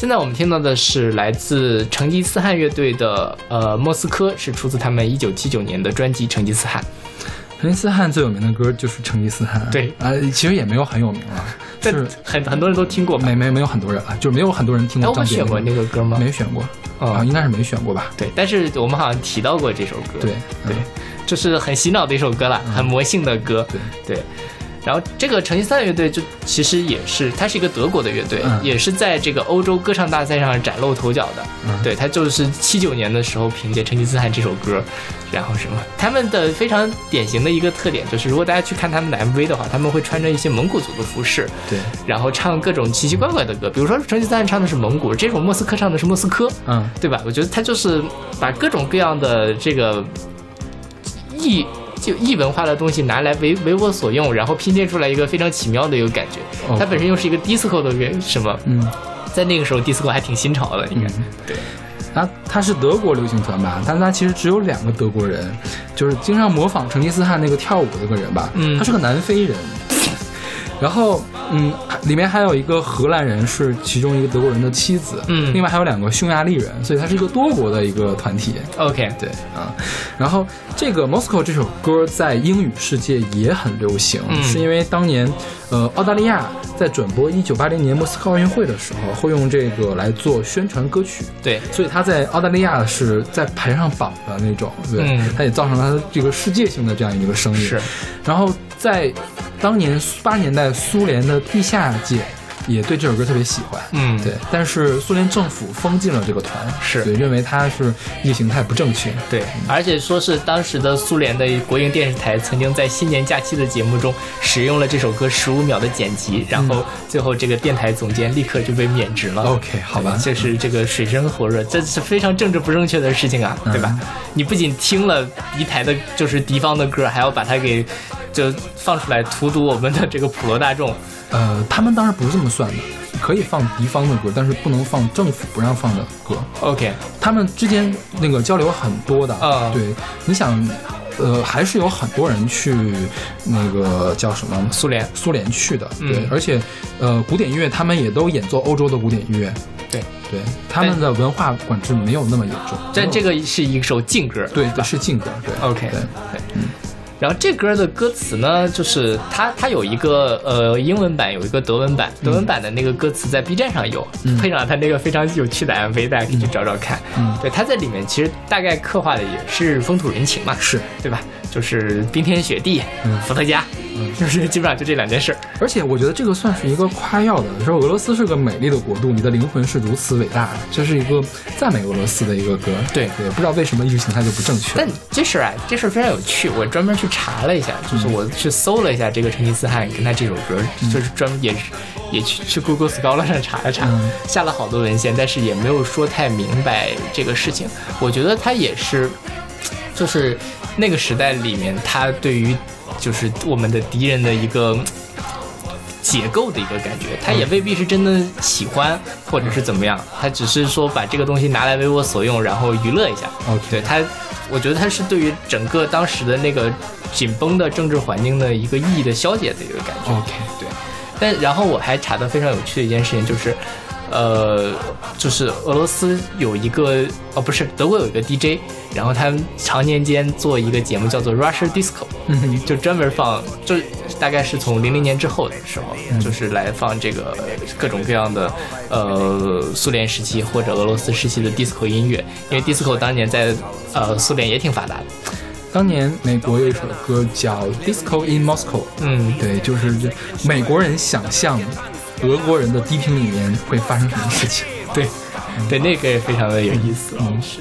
A: 现在我们听到的是来自成吉思汗乐队的呃《莫斯科》，是出自他们一九七九年的专辑《成吉思汗》。
B: 成吉思汗最有名的歌就是成吉思汗，
A: 对
B: 啊、其实也没有很有名了，
A: 但
B: 是
A: 很很多人都听过？
B: 没没没有很多人啊，就是没有很多人听
A: 哎，
B: 过
A: 我们选过那个歌吗？
B: 没选过
A: 哦
B: 啊，应该是没选过吧？
A: 对，但是我们好像提到过这首歌。
B: 对
A: 对
B: 嗯，
A: 就是很洗脑的一首歌了，很魔性的歌。
B: 对
A: 对。然后这个成吉思汗乐队就其实也是，它是一个德国的乐队，
B: 嗯
A: 也是在这个欧洲歌唱大赛上崭露头角的。
B: 嗯
A: 对，他就是七九年的时候凭借《成吉思汗》这首歌，然后什么，他们的非常典型的一个特点就是，如果大家去看他们的 MV 的话，他们会穿着一些蒙古族的服饰，
B: 对，
A: 然后唱各种奇奇怪怪的歌，比如说成吉思汗唱的是蒙古，这首莫斯科唱的是莫斯科，
B: 嗯，
A: 对吧？我觉得他就是把各种各样的这个异就异文化的东西拿来为为我所用，然后拼接出来一个非常奇妙的一个感觉。它本身又是一个 disco 的乐什么，
B: 嗯
A: 在那个时候 disco 还挺新潮的，应该。
B: 嗯，他他是德国流行团吧，但他其实只有两个德国人，就是经常模仿成吉思汗那个跳舞的那个人吧，
A: 嗯
B: 他是个南非人。然后，嗯，里面还有一个荷兰人是其中一个德国人的妻子，
A: 嗯。
B: 另外还有两个匈牙利人，所以它是一个多国的一个团体。
A: OK，
B: 对啊，然后这个 Moscow 这首歌在英语世界也很流行，
A: 嗯。
B: 是因为当年呃澳大利亚在转播1980年莫斯科奥运会的时候，会用这个来做宣传歌曲。
A: 对，
B: 所以他在澳大利亚是在排上榜的那种，对，
A: 嗯。
B: 他也造成了他这个世界性的这样一个声音。
A: 是，
B: 然后在当年八十年代苏联的地下界也对这首歌特别喜欢，
A: 嗯，
B: 对，但是苏联政府封禁了这个团，
A: 是。
B: 对，认为它是意识形态不正确。
A: 对，而且说是当时的苏联的国营电视台曾经在新年假期的节目中使用了这首歌十五秒的剪辑，然后最后这个电台总监立刻就被免职了。
B: OK，好吧。
A: 这是这个水深火热，这是非常政治不正确的事情啊，对吧？你不仅听了敌台的，就是敌方的歌，还要把它给就放出来荼毒我们的这个普罗大众。
B: 呃，他们当然不是这么算的，可以放敌方的歌，但是不能放政府不让放的歌。
A: OK，
B: 他们之间那个交流很多的，
A: 啊
B: 对，你想，呃，还是有很多人去那个叫什么？
A: 苏联。
B: 苏联去的，对，
A: 嗯
B: 而且呃，古典音乐他们也都演奏欧洲的古典音乐，
A: 对，
B: 对，他们的文化管制没有那么严重，
A: 但这个是一首禁歌。
B: 对对是禁歌，对。
A: OK，
B: 对，
A: 然后这歌的歌词呢，就是它它有一个呃英文版，有一个德文版。德文版的那个歌词在 B 站上有，
B: 嗯
A: 配上它那个非常有趣的 MV，大家可以去找找看。
B: 嗯
A: 对，它在里面其实大概刻画的也是风土人情嘛，
B: 是，
A: 对吧？就是冰天雪地，
B: 嗯
A: 伏特加，就是基本上就这两件事儿。
B: 而且我觉得这个算是一个夸耀的，说俄罗斯是个美丽的国度，你的灵魂是如此伟大的，这是一个赞美俄罗斯的一个歌。
A: 对
B: 对，不知道为什么意识形态就不正确。
A: 但这事儿啊，这事儿非常有趣，我专门去查了一下，就是我去搜了一下这个成吉思汗跟他这首歌，就是专门也是也去去 Google Scholar 上查了查，
B: 嗯
A: 下了好多文献，但是也没有说太明白这个事情。我觉得他也是，就是那个时代里面，他对于就是我们的敌人的一个。解构的一个感觉，他也未必是真的喜欢，或者是怎么样，他只是说把这个东西拿来为我所用，然后娱乐一下。
B: OK
A: 对他，我觉得他是对于整个当时的那个紧绷的政治环境的一个意义的消解的一个感觉。
B: OK，
A: 对，但然后我还查到非常有趣的一件事情，就是，呃，就是俄罗斯有一个哦，不是德国有一个 DJ，然后他们常年间做一个节目叫做 Russia Disco，
B: 嗯
A: 就专门放，就大概是从零零年之后的时候，就是来放这个各种各样的呃苏联时期或者俄罗斯时期的 disco 音乐，因为 disco 当年在呃苏联也挺发达的。
B: 当年美国有一首歌叫《Disco in Moscow》，
A: 嗯，
B: 对，就是这美国人想象俄国人的低频里面会发生什么事情。
A: 对，对，那个也非常的有意思。嗯，是。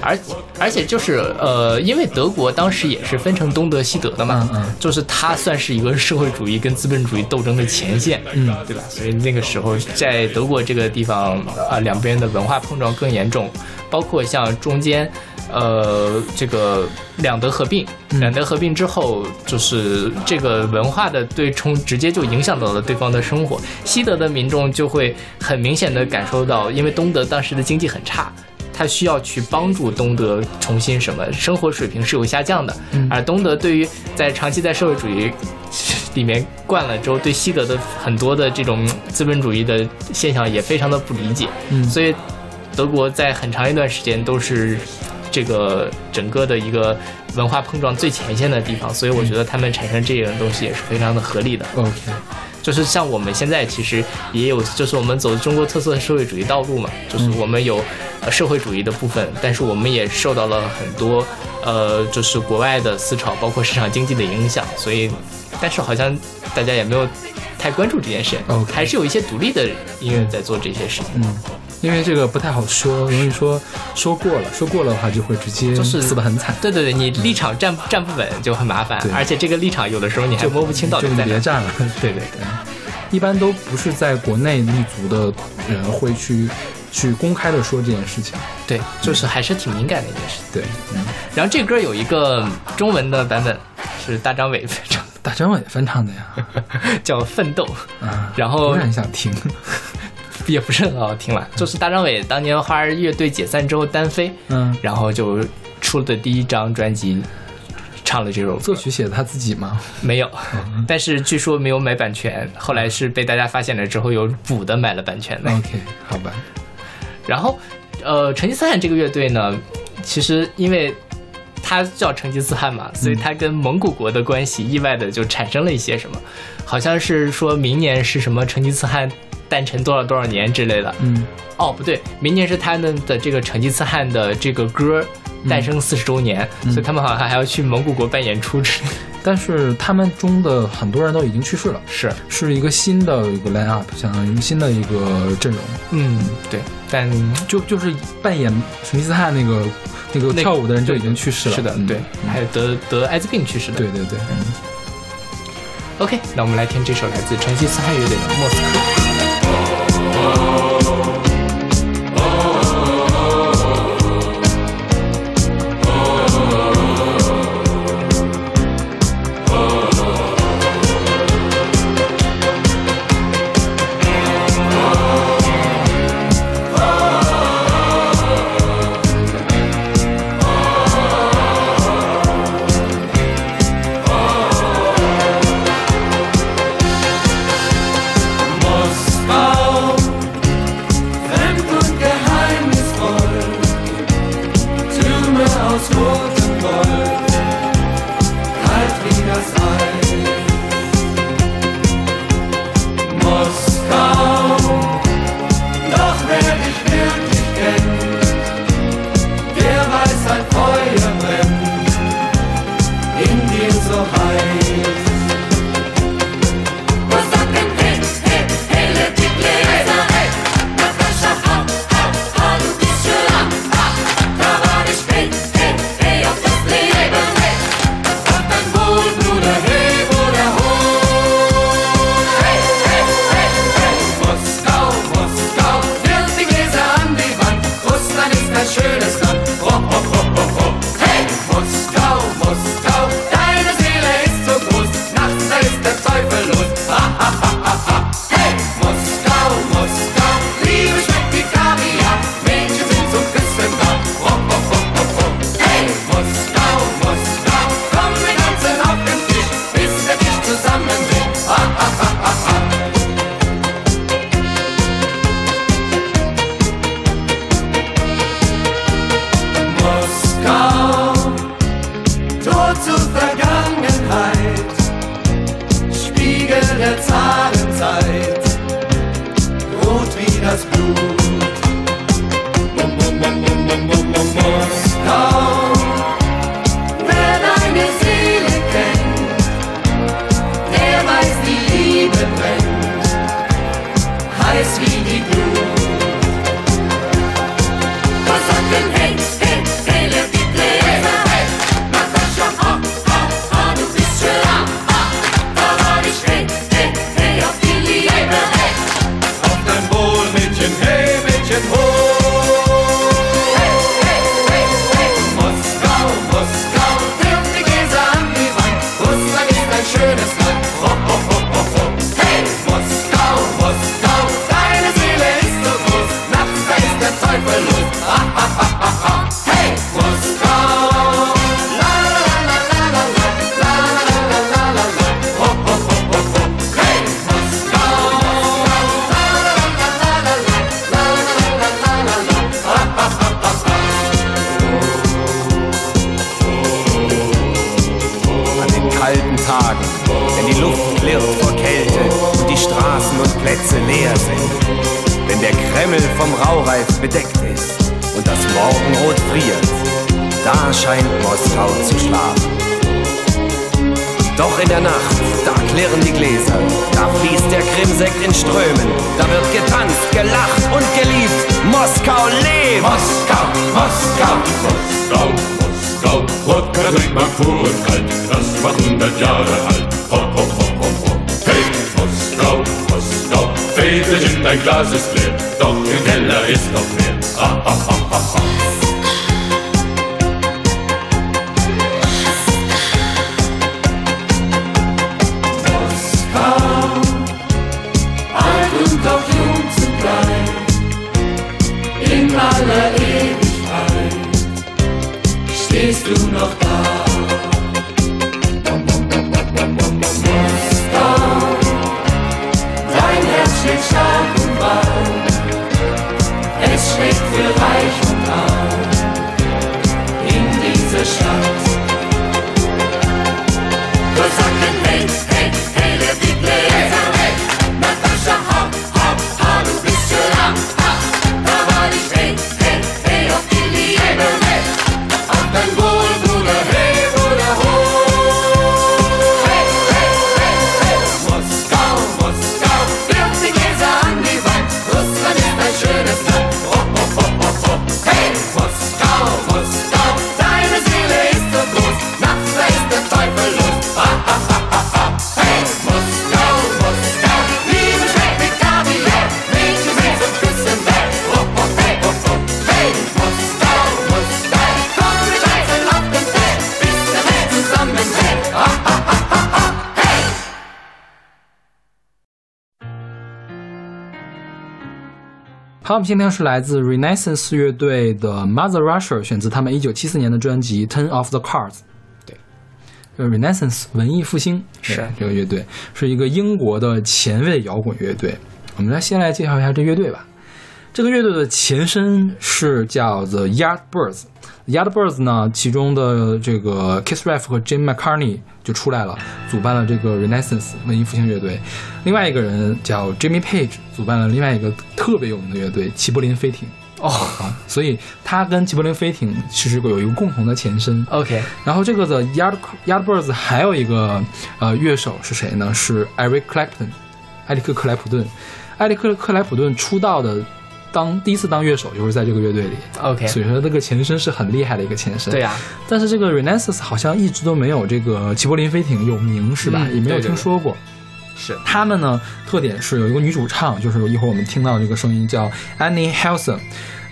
A: 而而且就是呃，因为德国当时也是分成东德西德的嘛，
B: 嗯嗯
A: 就是它算是一个社会主义跟资本主义斗争的前线，
B: 嗯
A: 对吧？所以那个时候在德国这个地方啊、两边的文化碰撞更严重，包括像中间。呃，这个两德合并，
B: 嗯
A: 两德合并之后，就是这个文化的对冲，直接就影响到了对方的生活。西德的民众就会很明显的感受到，因为东德当时的经济很差，他需要去帮助东德重新什么生活水平是有下降的，而东德对于在长期在社会主义里面惯了之后，对西德的很多的这种资本主义的现象也非常的不理解，
B: 嗯。
A: 所以德国在很长一段时间都是这个整个的一个文化碰撞最前线的地方，所以我觉得他们产生这样东西也是非常的合理的。
B: OK，
A: 就是像我们现在其实也有，就是我们走中国特色的社会主义道路嘛，就是我们有呃社会主义的部分，但是我们也受到了很多呃就是国外的思潮，包括市场经济的影响，所以但是好像大家也没有太关注这件事。还是有一些独立的音乐在做这些事情。
B: 嗯，因为这个不太好说，容易说说过了，说过了的话就会直接
A: 就是
B: 死的很惨。
A: 对对对，你立场站站不稳就很麻烦
B: 对，
A: 而且这个立场有的时候你还摸不清到
B: 就
A: 底在哪。
B: 你别站了。
A: 对对
B: 对，一般都不是在国内立足的人会去去公开的说这件事情。
A: 对，就是还是挺敏感的一件事。
B: 对，嗯，
A: 然后这歌有一个中文的版本，是大张伟唱
B: 大张伟翻唱的呀，
A: 叫《奋斗》，
B: 啊，
A: 然后
B: 突然想听。
A: 也不是很好听了。就是大张伟当年花儿乐队解散之后单飞，
B: 嗯，
A: 然后就出的第一张专辑，唱了这首歌
B: 作。曲写的他自己吗？
A: 没有，但是据说没有买版权，后来是被大家发现了之后有补的买了版权的。
B: OK，好吧，
A: 然后，呃，成吉思汗这个乐队呢，其实因为他叫成吉思汗嘛，所以他跟蒙古国的关系意外的就产生了一些什么，好像是说明年是什么成吉思汗诞辰多少多少年之类的。
B: 嗯
A: 哦，不对，明年是他们的这个成吉思汗的这个歌诞生四十周年，所以他们好像还要去蒙古国办演出之类的。
B: 但是他们中的很多人都已经去世了，
A: 是，
B: 是一个新的一个 line up，相当于新的一个阵容。
A: 嗯，对，但
B: 就就是扮演成吉思汗那个那个跳舞的人就已经去世了。
A: 是的，
B: 嗯
A: 对，还有得得艾滋病去世的。
B: 对对对
A: ，OK，那我们来听这首来自成吉思汗乐队的《莫斯科》。
B: Oh. 们今天是来自 Renaissance 乐队的 Mother Russia，选自他们一九七四年的专辑《Turn Off the Cards》。
A: 对，
B: 呃，Renaissance 文艺复兴
A: 是
B: 这个乐队是一个英国的前卫摇滚乐队。我们来先来介绍一下这乐队吧。这个乐队的前身是叫 The Yardbirds。Yardbirds 呢，其中的这个 Keith Reff 和 Jim McCartney 就出来了，组办了这个 Renaissance 文艺复兴乐队。另外一个人叫 Jimmy Page，组办了另外一个特别有名的乐队齐柏林飞艇。
A: 哦
B: 啊，所以他跟齐柏林飞艇其实有一个共同的前身。
A: ，OK，
B: 然后这个的 Yard Yardbirds 还有一个呃乐手是谁呢？是 Eric Clapton，埃里克克莱普顿。埃里克克莱普顿出道的当第一次当乐手就是在这个乐队里。
A: OK
B: 所以说这个前身是很厉害的一个前身。
A: 对呀、
B: 但是这个 Renaissance 好像一直都没有这个齐柏林飞艇有名，是吧？
A: 嗯
B: 也没有听说过。
A: 是
B: 他们呢，特点是有一个女主唱，就是一会儿我们听到这个声音叫 Annie Helson，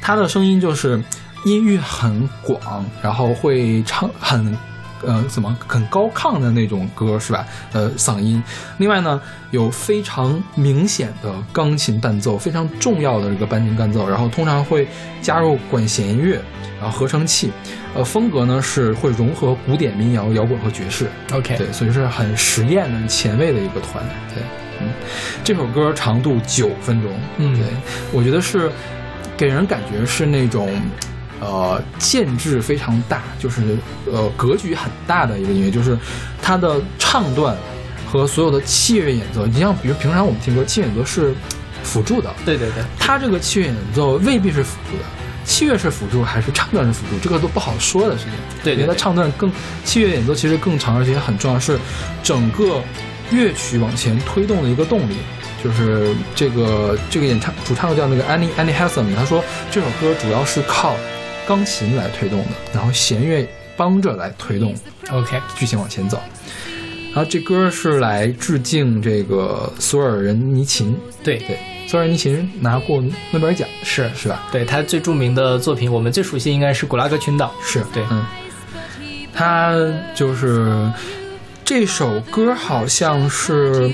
B: 她的声音就是音域很广，然后会唱很。呃，怎么很高亢的那种歌是吧？呃，嗓音。另外呢，有非常明显的钢琴伴奏，非常重要的这个钢琴伴奏，然后通常会加入管弦乐，然后合成器。呃，风格呢是会融合古典民谣、摇滚和爵士。
A: OK，
B: 对，所以是很实验的、前卫的一个团。对，嗯，这首歌长度九分钟，
A: 嗯
B: 对，我觉得是给人感觉是那种。呃，建制非常大，就是呃格局很大的一个音乐，就是它的唱段和所有的器乐演奏，你像比如平常我们听歌，器乐演奏是辅助的，
A: 对对对，
B: 它这个器乐演奏未必是辅助的，器乐是辅助还是唱段是辅助，这个都不好说的事情。
A: 对对对
B: 因为它唱段更器乐演奏其实更长，而且很重要，是整个乐曲往前推动的一个动力。就是这个这个演唱主唱叫那个 Annie Annie Hassan，他说这首歌主要是靠钢琴来推动的，然后弦乐帮着来推动
A: OK，
B: 剧情往前走。然后这歌是来致敬这个索尔仁尼琴，
A: 对
B: 对，索尔仁尼琴拿过诺贝尔奖，
A: 是
B: 是吧？
A: 对他最著名的作品，我们最熟悉应该是《古拉格群岛》。
B: 是
A: 对
B: 嗯，他就是这首歌好像是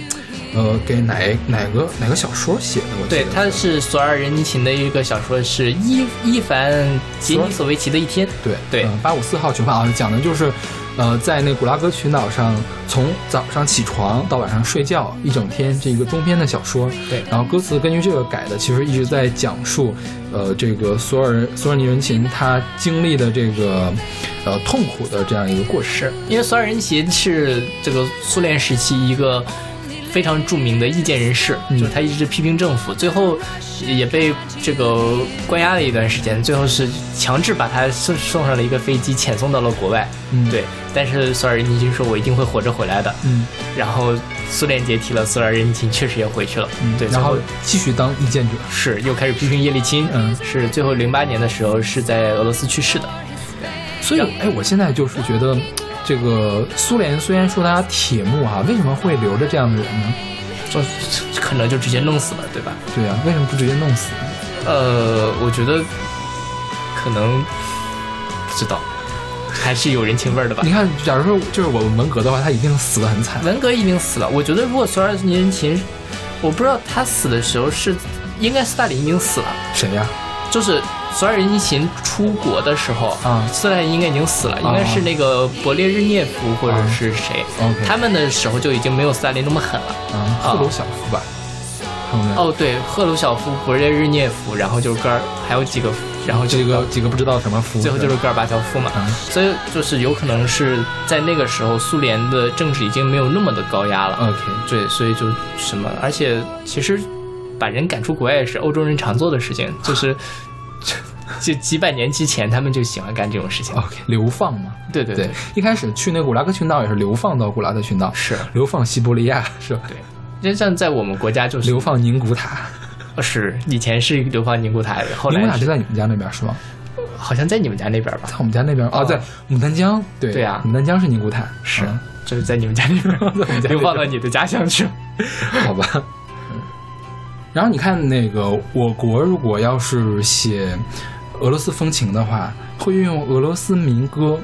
B: 呃给哪哪个哪个小说写的？我记
A: 对
B: 得，
A: 他是索尔仁尼琴的一个小说，是伊伊凡杰尼索维奇的一天。
B: 对
A: 对
B: 八五四号囚犯啊，讲的就是，呃，在那古拉格群岛上，从早上起床到晚上睡觉一整天，这个中篇的小说。
A: 对
B: 然后歌词根据这个改的，其实一直在讲述，呃，这个索尔索尔尼人琴他经历的这个，呃，痛苦的这样一个过程。
A: 因为索尔仁尼琴是这个苏联时期一个非常著名的意见人士，
B: 嗯
A: 就是他一直批评政府，最后也被这个关押了一段时间，最后是强制把他送送上了一个飞机，遣送到了国外。
B: 嗯
A: 对，但是索尔仁尼金说：“我一定会活着回来的。
B: 嗯”
A: 然后苏联解体了，索尔仁尼金确实也回去了。
B: 嗯，
A: 对，
B: 然后继续当意见者。
A: 是又开始批评叶利钦。
B: 嗯
A: 是最后零八年的时候是在俄罗斯去世的。
B: 所以，哎，我现在就是觉得，这个苏联虽然说它铁幕哈、为什么会留着这样的人呢？
A: 就可能就直接弄死了，对吧？
B: 对啊、为什么不直接弄死呢？
A: 呃，我觉得可能不知道，还是有人情味儿的吧
B: 你。看，假如说就是我们文革的话，他一定死的很惨。
A: 文革已经死了，我觉得如果索尔尼仁琴，我不知道他死的时候是，应该斯大林已经死了，
B: 谁呀、
A: 就是索尔仁尼琴出国的时候
B: 啊
A: 斯大林应该已经死了，应该是那个勃列日涅夫或者是谁
B: ，OK
A: 他们的时候就已经没有斯大林那么狠了。
B: 啊，赫鲁晓夫吧？
A: 哦，对，赫鲁晓夫、勃列日涅夫，然后就是戈尔，还有几个，然后就
B: 这个几个不知道什么夫，
A: 最后就是戈尔巴乔夫嘛。
B: 嗯
A: 所以就是有可能是在那个时候，苏联的政治已经没有那么的高压了。
B: OK，
A: 对，所以就什么，而且其实把人赶出国外也是欧洲人常做的事情，就是 就几百年之前他们就喜欢干这种事情。
B: OK，流放嘛。
A: 对对
B: 对，一开始去那个古拉克群岛也是流放到古拉克群岛，
A: 是
B: 流放西伯利亚是吧？
A: 对。就像在我们国家就是
B: 流放宁古塔，
A: 是以前是流放宁古塔，后来
B: 宁古塔
A: 来
B: 就在你们家那边是吗？
A: 好像在你们家那边吧
B: 在？我们家那边
A: 哦
B: 哦，在牡丹江，对
A: 对啊
B: 牡丹江是宁古塔，
A: 是
B: 嗯，
A: 就是在你们家那边，流放到你的家乡去了。
B: 好吧。然后你看那个我国如果要是写俄罗斯风情的话，会运用俄罗斯民歌，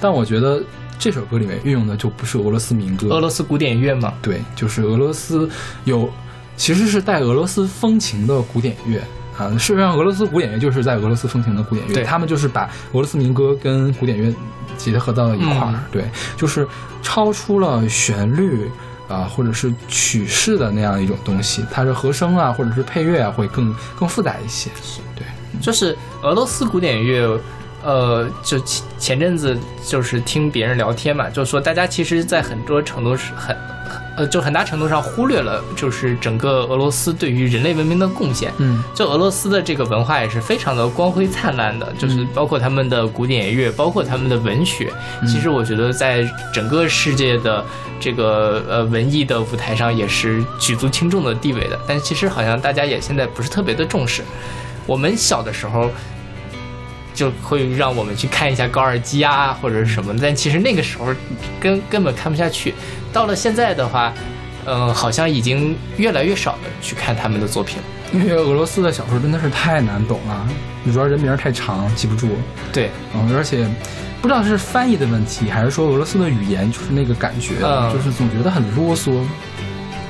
B: 但我觉得这首歌里面运用的就不是俄罗斯民歌，
A: 俄罗斯古典乐嘛，
B: 对，就是俄罗斯有其实是带俄罗斯风情的古典乐。啊，事实上，俄罗斯古典乐就是在俄罗斯风情的古典乐，
A: 对。
B: 他们就是把俄罗斯民歌跟古典乐结合到了一块儿，
A: 嗯。
B: 对，就是超出了旋律啊、或者是曲式的那样一种东西，它是和声啊，或者是配乐啊，会更更复杂一些，对，
A: 就是俄罗斯古典乐。呃，就前前阵子就是听别人聊天嘛，就说大家其实，在很多程度是很，呃，就很大程度上忽略了，就是整个俄罗斯对于人类文明的贡献。
B: 嗯，
A: 就俄罗斯的这个文化也是非常的光辉灿烂的，就是包括他们的古典乐，包括他们的文学。其实我觉得在整个世界的这个呃文艺的舞台上也是举足轻重的地位的。但其实好像大家也现在不是特别的重视。我们小的时候。就会让我们去看一下高尔基啊，或者是什么，但其实那个时候根根本看不下去。到了现在的话，嗯、好像已经越来越少的去看他们的作品了。
B: 因为俄罗斯的小说真的是太难懂了，主要人名太长记不住，
A: 对，
B: 嗯，而且不知道是翻译的问题，还是说俄罗斯的语言就是那个感觉，
A: 嗯
B: 就是总觉得很啰嗦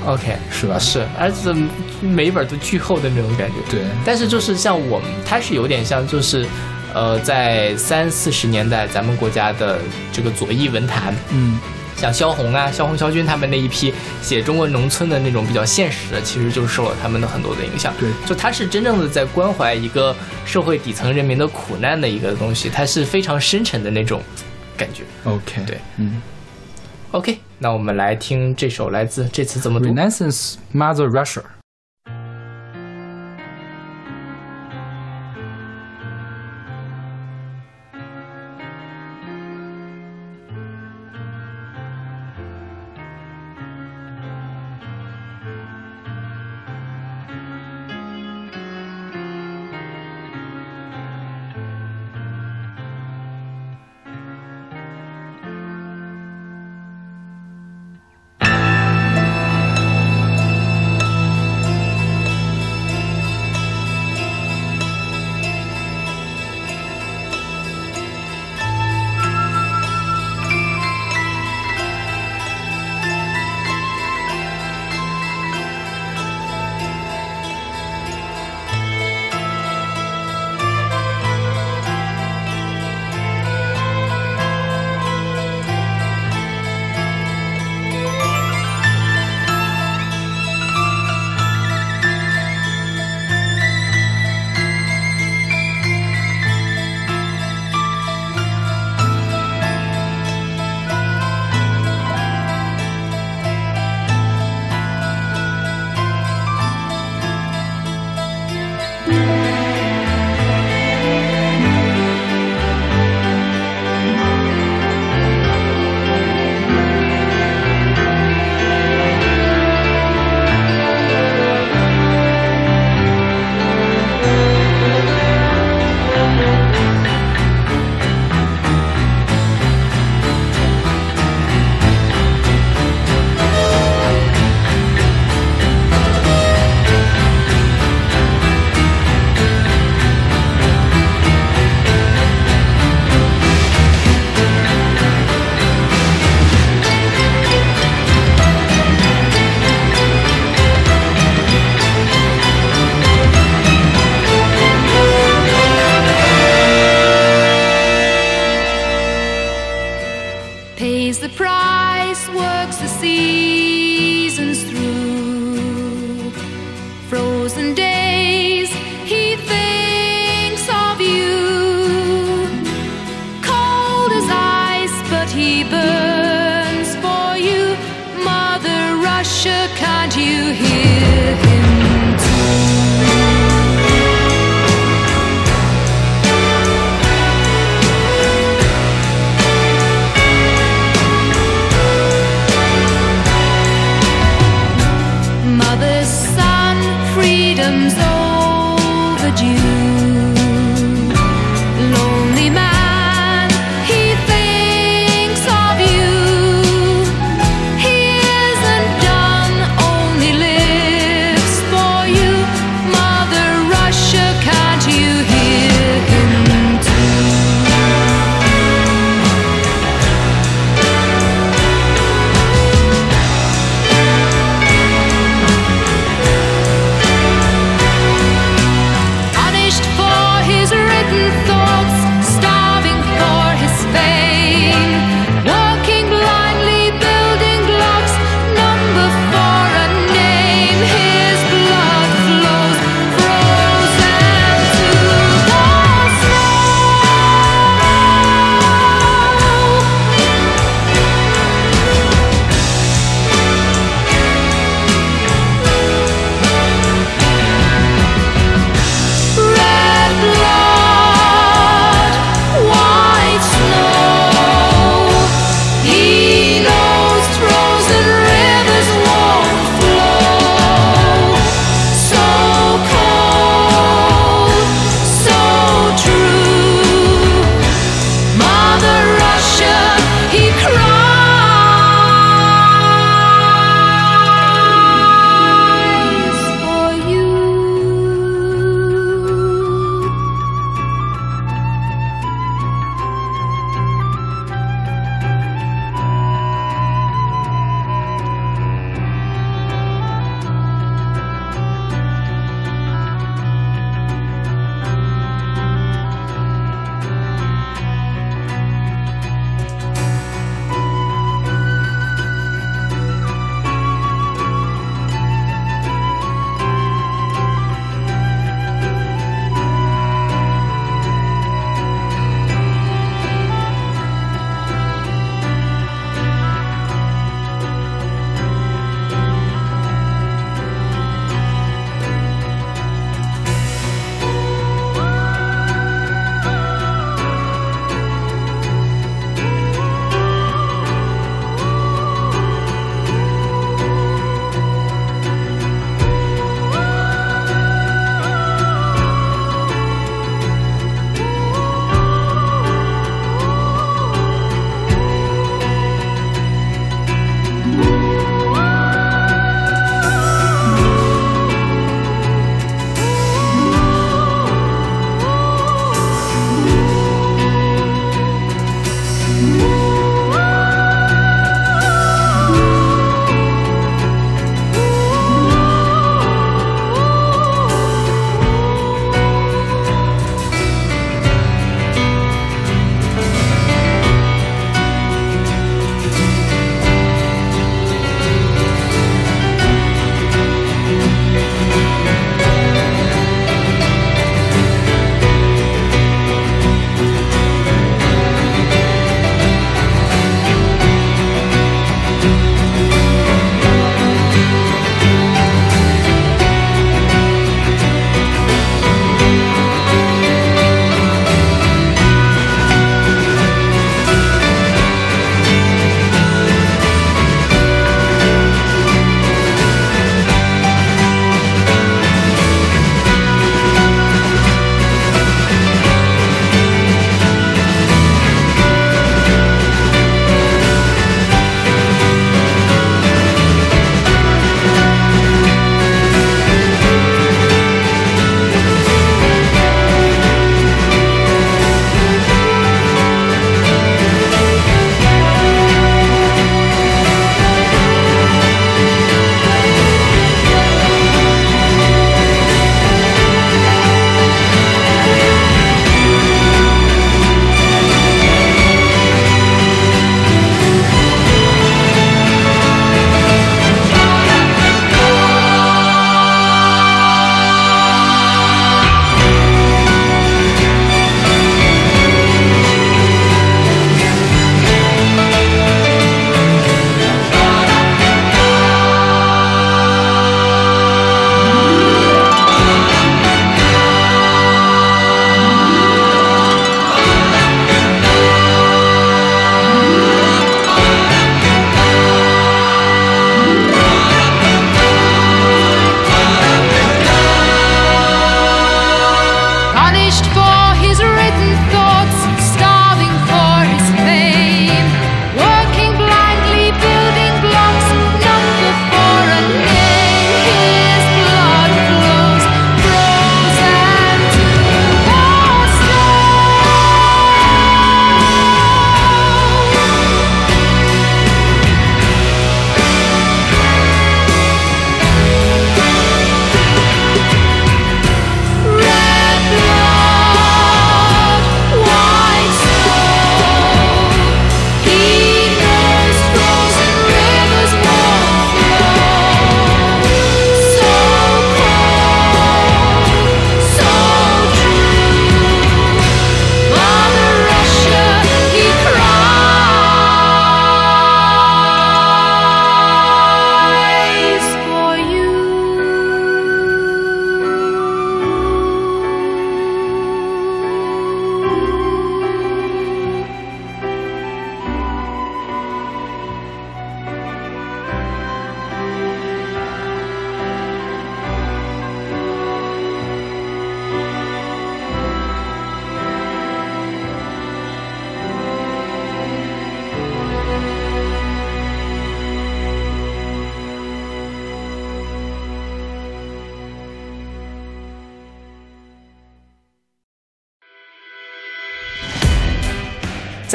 A: ，OK，
B: 是吧？
A: 是，而且每一本都巨厚的那种感觉。
B: 对，
A: 但是就是像我们，它是有点像就是，呃，在三四十年代咱们国家的这个左翼文坛，
B: 嗯，
A: 像萧红啊、萧红、萧军他们那一批写中国农村的那种比较现实的，其实就受了他们的很多的影响。
B: 对
A: 就他是真正的在关怀一个社会底层人民的苦难的一个东西，他是非常深沉的那种感觉。
B: OK，
A: 对，
B: 嗯
A: OK，那我们来听这首来自这次怎么读
B: ？，Renaissance Mother Russia。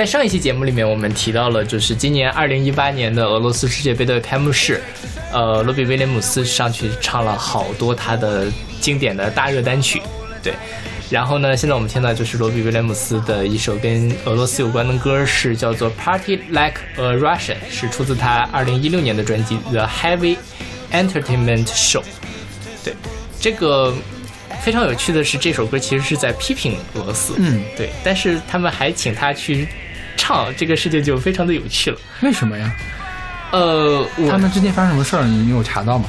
A: 在上一期节目里面，我们提到了，就是今年二零一八年的俄罗斯世界杯的开幕式，呃，罗比威廉姆斯上去唱了好多他的经典的大热单曲，对。然后呢，现在我们听到就是罗比威廉姆斯的一首跟俄罗斯有关的歌，是叫做《Party Like a Russian》，是出自他二零一六年的专辑《The Heavy Entertainment Show》。对，这个非常有趣的是，这首歌其实是在批评俄罗斯。
B: 嗯，
A: 对，但是他们还请他去唱，这个事情就非常的有趣了。
B: 为什么呀？
A: 呃，我
B: 他们之间发生什么事儿？你你有查到吗？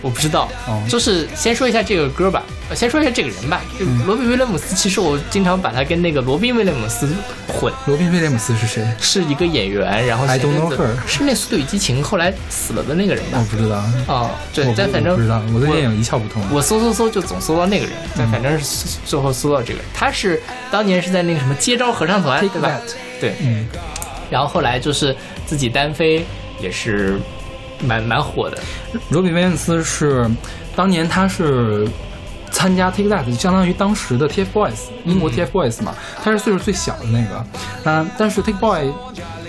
A: 我不知道，
B: 哦
A: 就是先说一下这个歌吧，呃先说一下这个人吧。罗比威廉姆斯，其实我经常把他跟那个罗宾威廉姆斯混，
B: 罗宾威廉姆斯是谁？
A: 是一个演员，然后
B: I
A: 前
B: don't
A: 阵
B: know
A: 子
B: her
A: 是那《速度与激情》后来死了的那个人吧？
B: 我不知道，
A: 哦，对但反正
B: 不知道，我对电影一窍不通。
A: 我搜搜搜就总搜到那个人，但反正是最后搜到这个人，他是当年是在那个什么接招合唱团，对吧？对，
B: 嗯，
A: 然后后来就是自己单飞，也是蛮蛮火的。
B: 罗比威廉姆斯是当年他是参加 Take That，相当于当时的 TFBOYS，英国 TFBOYS 嘛，他是岁数最小的那个。嗯、但是 Take Boy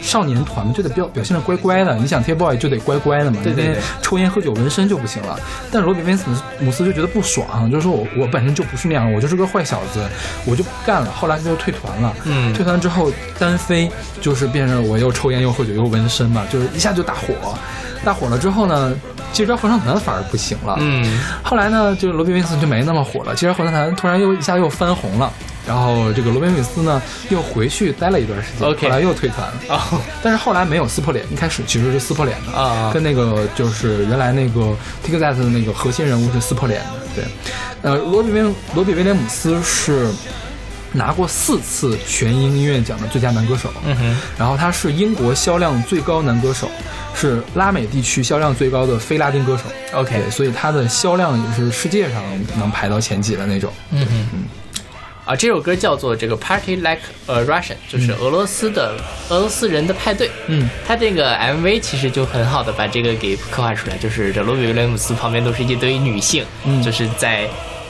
B: 少年团嘛就得表表现的乖乖的，你想 TFBOY 就得乖乖的嘛，
A: 对对对
B: 抽烟喝酒纹身就不行了。但罗比威廉姆斯就觉得不爽，就是说我我本身就不是那样，我就是个坏小子，我就不干了。后来他就退团了，
A: 嗯
B: 退团之后单飞，就是变成我又抽烟又喝酒又纹身嘛，就是一下就大火。大火了之后呢，接招合唱团反而不行了。
A: 嗯，
B: 后来呢，就罗宾威斯就没那么火了，接招合唱团突然又一下又翻红了。然后这个罗宾威斯呢，又回去待了一段时间
A: OK
B: 后来又退团了。
A: 哦，
B: 但是后来没有撕破脸，一开始其实是撕破脸的
A: 啊
B: 跟那个就是原来那个 That 的那个核心人物是撕破脸的。对，呃，罗比威罗比威廉姆斯是拿过四次全英音乐奖的最佳男歌手。
A: 嗯哼，
B: 然后他是英国销量最高男歌手，是拉美地区销量最高的非拉丁歌手。
A: OK，
B: 所以他的销量也是世界上能排到前几的那种。
A: 嗯哼，啊，这首歌叫做这个 Party Like a Russian，就是俄罗斯的、俄罗斯人的派对。
B: 嗯，
A: 他这个 MV 其实就很好的把这个给刻画出来，就是这罗比威廉姆斯旁边都是一堆女性，
B: 嗯
A: 就是在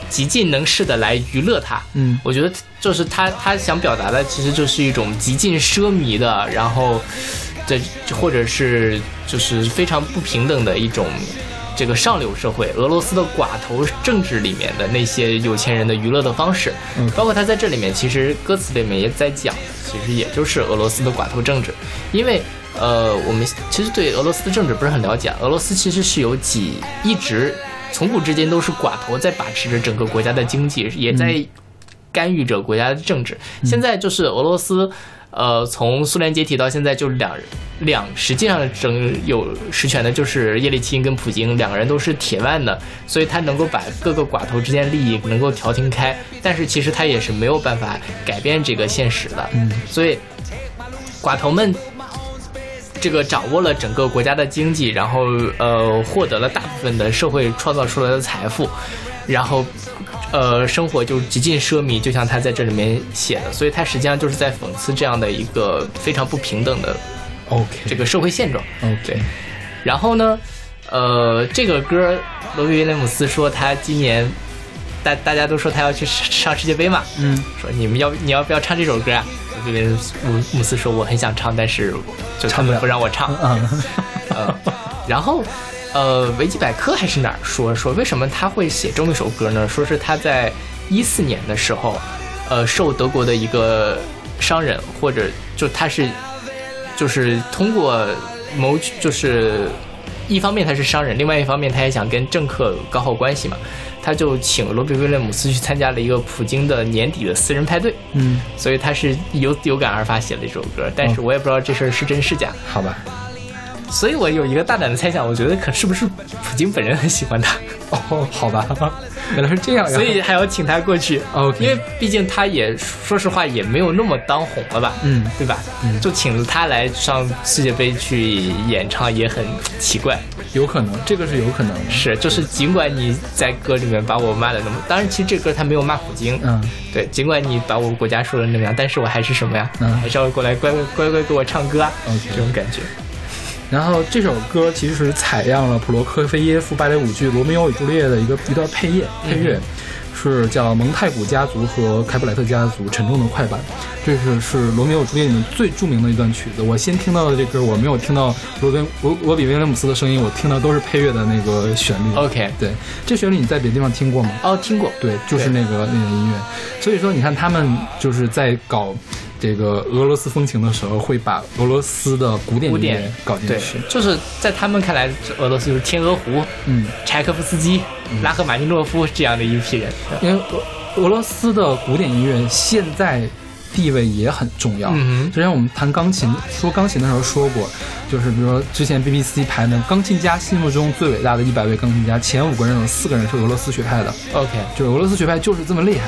A: 极尽能事的来娱乐他。
B: 嗯
A: 我觉得就是他他想表达的其实就是一种极尽奢靡的，然后这或者是就是非常不平等的一种。这个上流社会，俄罗斯的寡头政治里面的那些有钱人的娱乐的方式，
B: 嗯
A: 包括他在这里面，其实歌词里面也在讲，其实也就是俄罗斯的寡头政治，因为呃，我们其实对俄罗斯的政治不是很了解，俄罗斯其实是有几一直从古至今都是寡头在把持着整个国家的经济，也在干预着国家的政治。现在就是俄罗斯，呃，从苏联解体到现在，就两两实际上整有实权的就是叶利钦跟普京，两个人都是铁腕的，所以他能够把各个寡头之间利益能够调停开，但是其实他也是没有办法改变这个现实的。
B: 嗯，
A: 所以寡头们这个掌握了整个国家的经济，然后呃获得了大部分的社会创造出来的财富，然后呃生活就极尽奢靡，就像他在这里面写的，所以他实际上就是在讽刺这样的一个非常不平等的
B: OK，
A: 这个社会现状。
B: OK，
A: 然后呢，呃，这个歌罗比威廉姆斯说他今年大大家都说他要去上世界杯嘛，
B: 嗯，
A: 说你们要你要不要唱这首歌？啊？威廉姆姆斯说我很想唱，但是就他们不让我唱。
B: 嗯，
A: 呃，然后呃，维基百科还是哪儿说说为什么他会写这么一首歌呢？说是他在一四年的时候，呃，受德国的一个商人或者就他是就是通过谋就是。一方面他是商人，另外一方面他也想跟政客搞好关系嘛，他就请罗比威廉姆斯去参加了一个普京的年底的私人派对，
B: 嗯，
A: 所以他是有有感而发写了一首歌，但是我也不知道这事儿是真是假，
B: 好吧。
A: 所以我有一个大胆的猜想，我觉得可是不是普京本人很喜欢他，
B: 哦，好吧，原来是这样。
A: 所以还要请他过去。因为毕竟他也说实话也没有那么当红了吧，
B: 嗯
A: 对吧？嗯就请他来上世界杯去演唱也很奇怪。
B: 有可能，这个是有可能的。
A: 是，就是尽管你在歌里面把我骂的那么，当然其实这歌他没有骂普京，
B: 嗯，
A: 对，尽管你把我国家说的那么样，但是我还是什么呀？
B: 嗯
A: 还是要过来乖乖乖乖给我唱歌啊
B: OK
A: 这种感觉。
B: 然后这首歌其实采样了普罗科菲耶夫芭蕾舞剧《罗密欧与朱丽叶》的一个一段配乐配乐，是叫蒙太古家族和凯普莱特家族沉重的快板，这是是罗密欧与朱丽叶里面最著名的一段曲子。我先听到的这歌，我没有听到罗宾罗罗比威廉姆斯的声音，我听到都是配乐的那个旋律。
A: OK
B: 对，这旋律你在别的地方听过吗？
A: 哦，听过，
B: 对，就是那个那个音乐。所以说，你看他们就是在搞这个俄罗斯风情的时候，会把俄罗斯的古典
A: 古
B: 音乐
A: 典
B: 搞进去。，
A: 就是在他们看来，俄罗斯就是天鹅湖、
B: 嗯，
A: 柴可夫斯基、拉赫玛尼诺夫这样的一批人。
B: 因为俄俄罗斯的古典音乐现在地位也很重要。
A: 嗯哼
B: 之前我们谈钢琴，说钢琴的时候说过，就是比如说之前 BBC 排名钢琴家心目中最伟大的一百位钢琴家，前五个人有四个人是俄罗斯学派的。
A: OK，
B: 就是俄罗斯学派就是这么厉害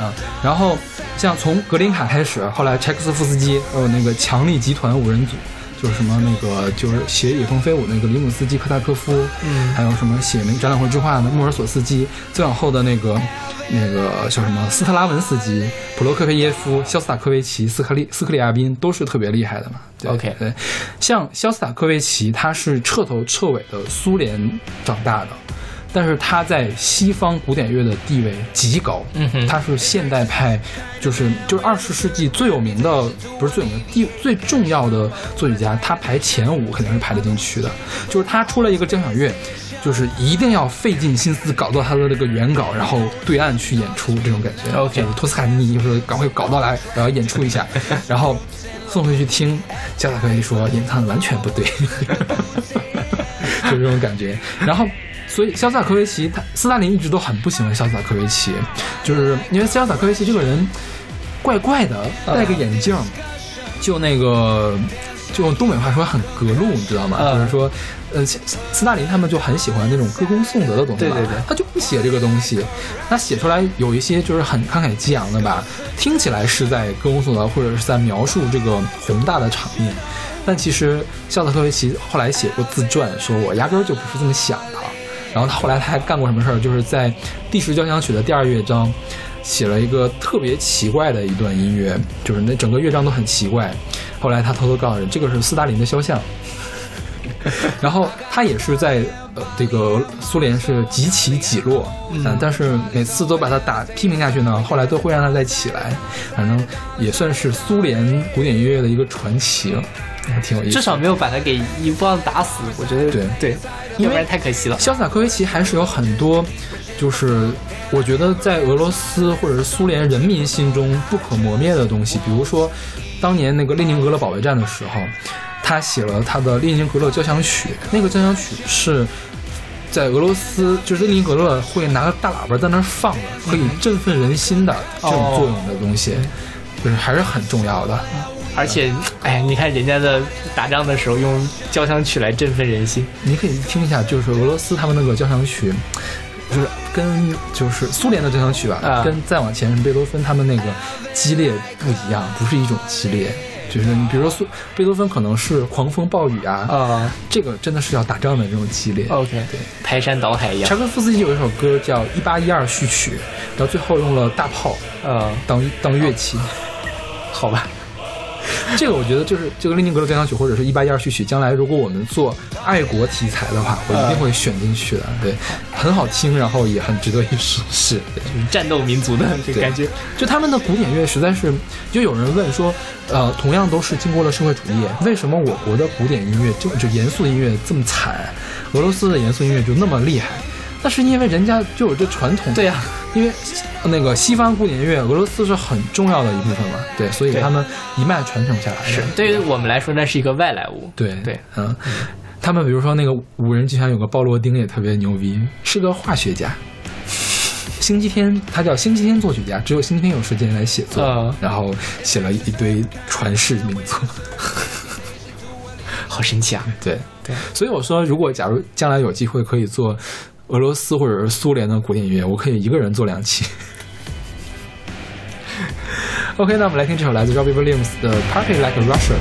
B: 啊。然后像从格林卡开始，后来柴可夫斯基，还有那个强力集团五人组，就是什么那个就是写《野蜂飞舞》那个里姆斯基、科萨科夫，
A: 嗯
B: 还有什么写那个展览会之画的穆尔索斯基，再往后的那个那个叫什么斯特拉文斯基、普罗科菲耶夫、肖斯塔科维奇、斯克利斯克里亚宾都是特别厉害的嘛。对
A: OK
B: 对，像肖斯塔科维奇，他是彻头彻尾的苏联长大的。但是他在西方古典乐的地位极高，
A: 嗯哼
B: 他是现代派，就是就是二十世纪最有名的，不是最有名，第最重要的作曲家，他排前五肯定是排得进去的。就是他出了一个交响乐，就是一定要费尽心思搞到他的这个原稿，然后对岸去演出这种感觉。
A: OK
B: 托斯卡尼就是赶快搞到来，然后演出一下，然后送回去听，加塔科维说演唱的完全不对，就这种感觉。然后，所以肖斯塔科维奇他斯大林一直都很不喜欢肖斯塔科维奇，就是因为肖斯塔科维奇这个人怪怪的，戴个眼镜，就那个。就用东北话说很格路，你知道吗？
A: 嗯
B: 就是说，呃，斯斯大林他们就很喜欢那种歌功颂德的东西吧，
A: 对对对
B: 他就不写这个东西，他写出来有一些就是很慷慨激昂的吧，听起来是在歌功颂德或者是在描述这个宏大的场面，但其实肖斯塔科维奇后来写过自传，说我压根儿就不是这么想的。然后他后来他还干过什么事儿？就是在第十交响曲的第二乐章写了一个特别奇怪的一段音乐，就是那整个乐章都很奇怪。后来他偷偷告诉人，这个是斯大林的肖像。然后他也是在呃这个苏联是几起几落，嗯，但是每次都把他打批评下去呢，后来都会让他再起来，反正也算是苏联古典音乐的一个传奇了，还挺有意思。
A: 至少没有把他给一棒打死，我觉得
B: 对
A: 对，
B: 因为
A: 要不然太可惜了。
B: 肖斯塔科维奇还是有很多，就是我觉得在俄罗斯或者是苏联人民心中不可磨灭的东西。比如说，当年那个列宁格勒保卫战的时候，他写了他的列宁格勒交响曲，那个交响曲是。在俄罗斯，就是列宁格勒会拿个大喇叭在那儿放的，可以振奋人心的这种作用的东西，就是还是很重要的。
A: 而且，哎，你看人家的打仗的时候用交响曲来振奋人心，
B: 你可以听一下，就是俄罗斯他们那个交响曲，就是跟就是苏联的交响曲吧，
A: 啊
B: 跟再往前是贝多芬他们那个激烈不一样，不是一种激烈。就是你比如说苏贝多芬可能是狂风暴雨啊，
A: 啊
B: 这个真的是要打仗的这种激烈。
A: ，OK，
B: 对，
A: 排山倒海一样
B: 柴，可夫斯基有一首歌叫《一八一二序曲》，然后最后用了大炮
A: 呃，
B: 当当乐器。
A: 好吧，
B: 这个我觉得就是这个列宁格勒交响曲或者是一八一二序曲，将来如果我们做爱国题材的话，我一定会选进去的。对，很好听，然后也很值得一试。是，
A: 战斗民族的这个感觉，
B: 就他们的古典乐实在是，就有人问说，呃，同样都是经过了社会主义，为什么我国的古典音乐就就严肃音乐这么惨，俄罗斯的严肃音乐就那么厉害？那是因为人家就有这传统。
A: 对呀、
B: 因为那个西方古典音乐，俄罗斯是很重要的一部分嘛，对，所以他们一脉传承下来。
A: 是对于我们来说那是一个外来物，
B: 对
A: 对，
B: 嗯，他们比如说那个五人剧团有个鲍罗丁也特别牛逼，是个化学家。星期天，他叫星期天作曲家，只有星期天有时间来写作，
A: 嗯
B: 然后写了一堆传世名作。
A: 好神奇啊！
B: 对
A: 对，
B: 所以我说，如果假如将来有机会可以做俄罗斯或者是苏联的古典音乐，我可以一个人做两期。OK，那我们来听这首来自 Robbie Williams 的《Party Like a Russian》。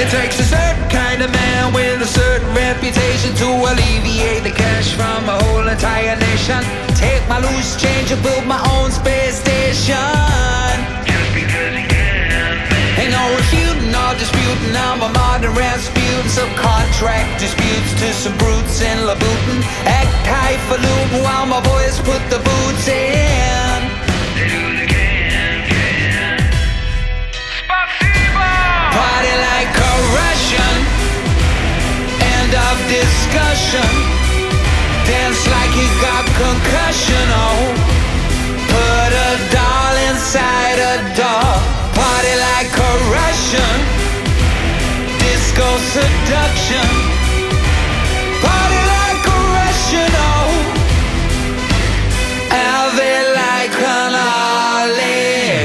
G: It takes a certain kind of man with a certain reputation to alleviate the cash from a whole entire nation. Take my loose change and build my own space station. just because again ain't no refuting or disputing, I'm a modern Rasputin, subconscious track disputes to some brutes in Louboutin. Act highfalutin while my boys put the boots in. Party like a Russian. End of discussion. Dance like you got concussion. Oh, put a doll inside a doll. Party like a Russian. Seduction. Party like a like an oligarch.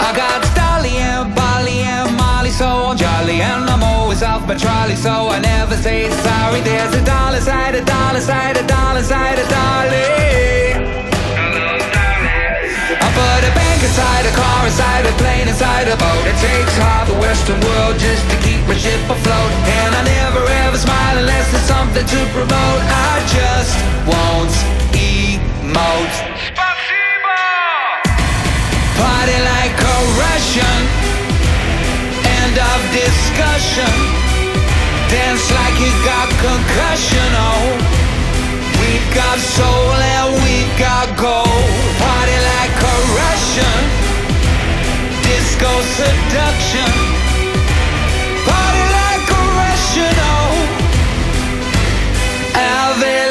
G: I got Dolly and and Molly, so I'm jolly and I'm always off my trolley, so I never say dollar side, a dollar side, a dolly. I put a bank inside a car, inside a plane, inside a boat. It takes half the Western world just to keep my ship afloat. And I never ever smile unless there's something to promote. I just won't emote. Party like a Russian. End of discussion. Dance like you got concussion. Oh, got soul and we've got gold. Party like a Russian. Disco seduction. Party like a Russian. Oh, have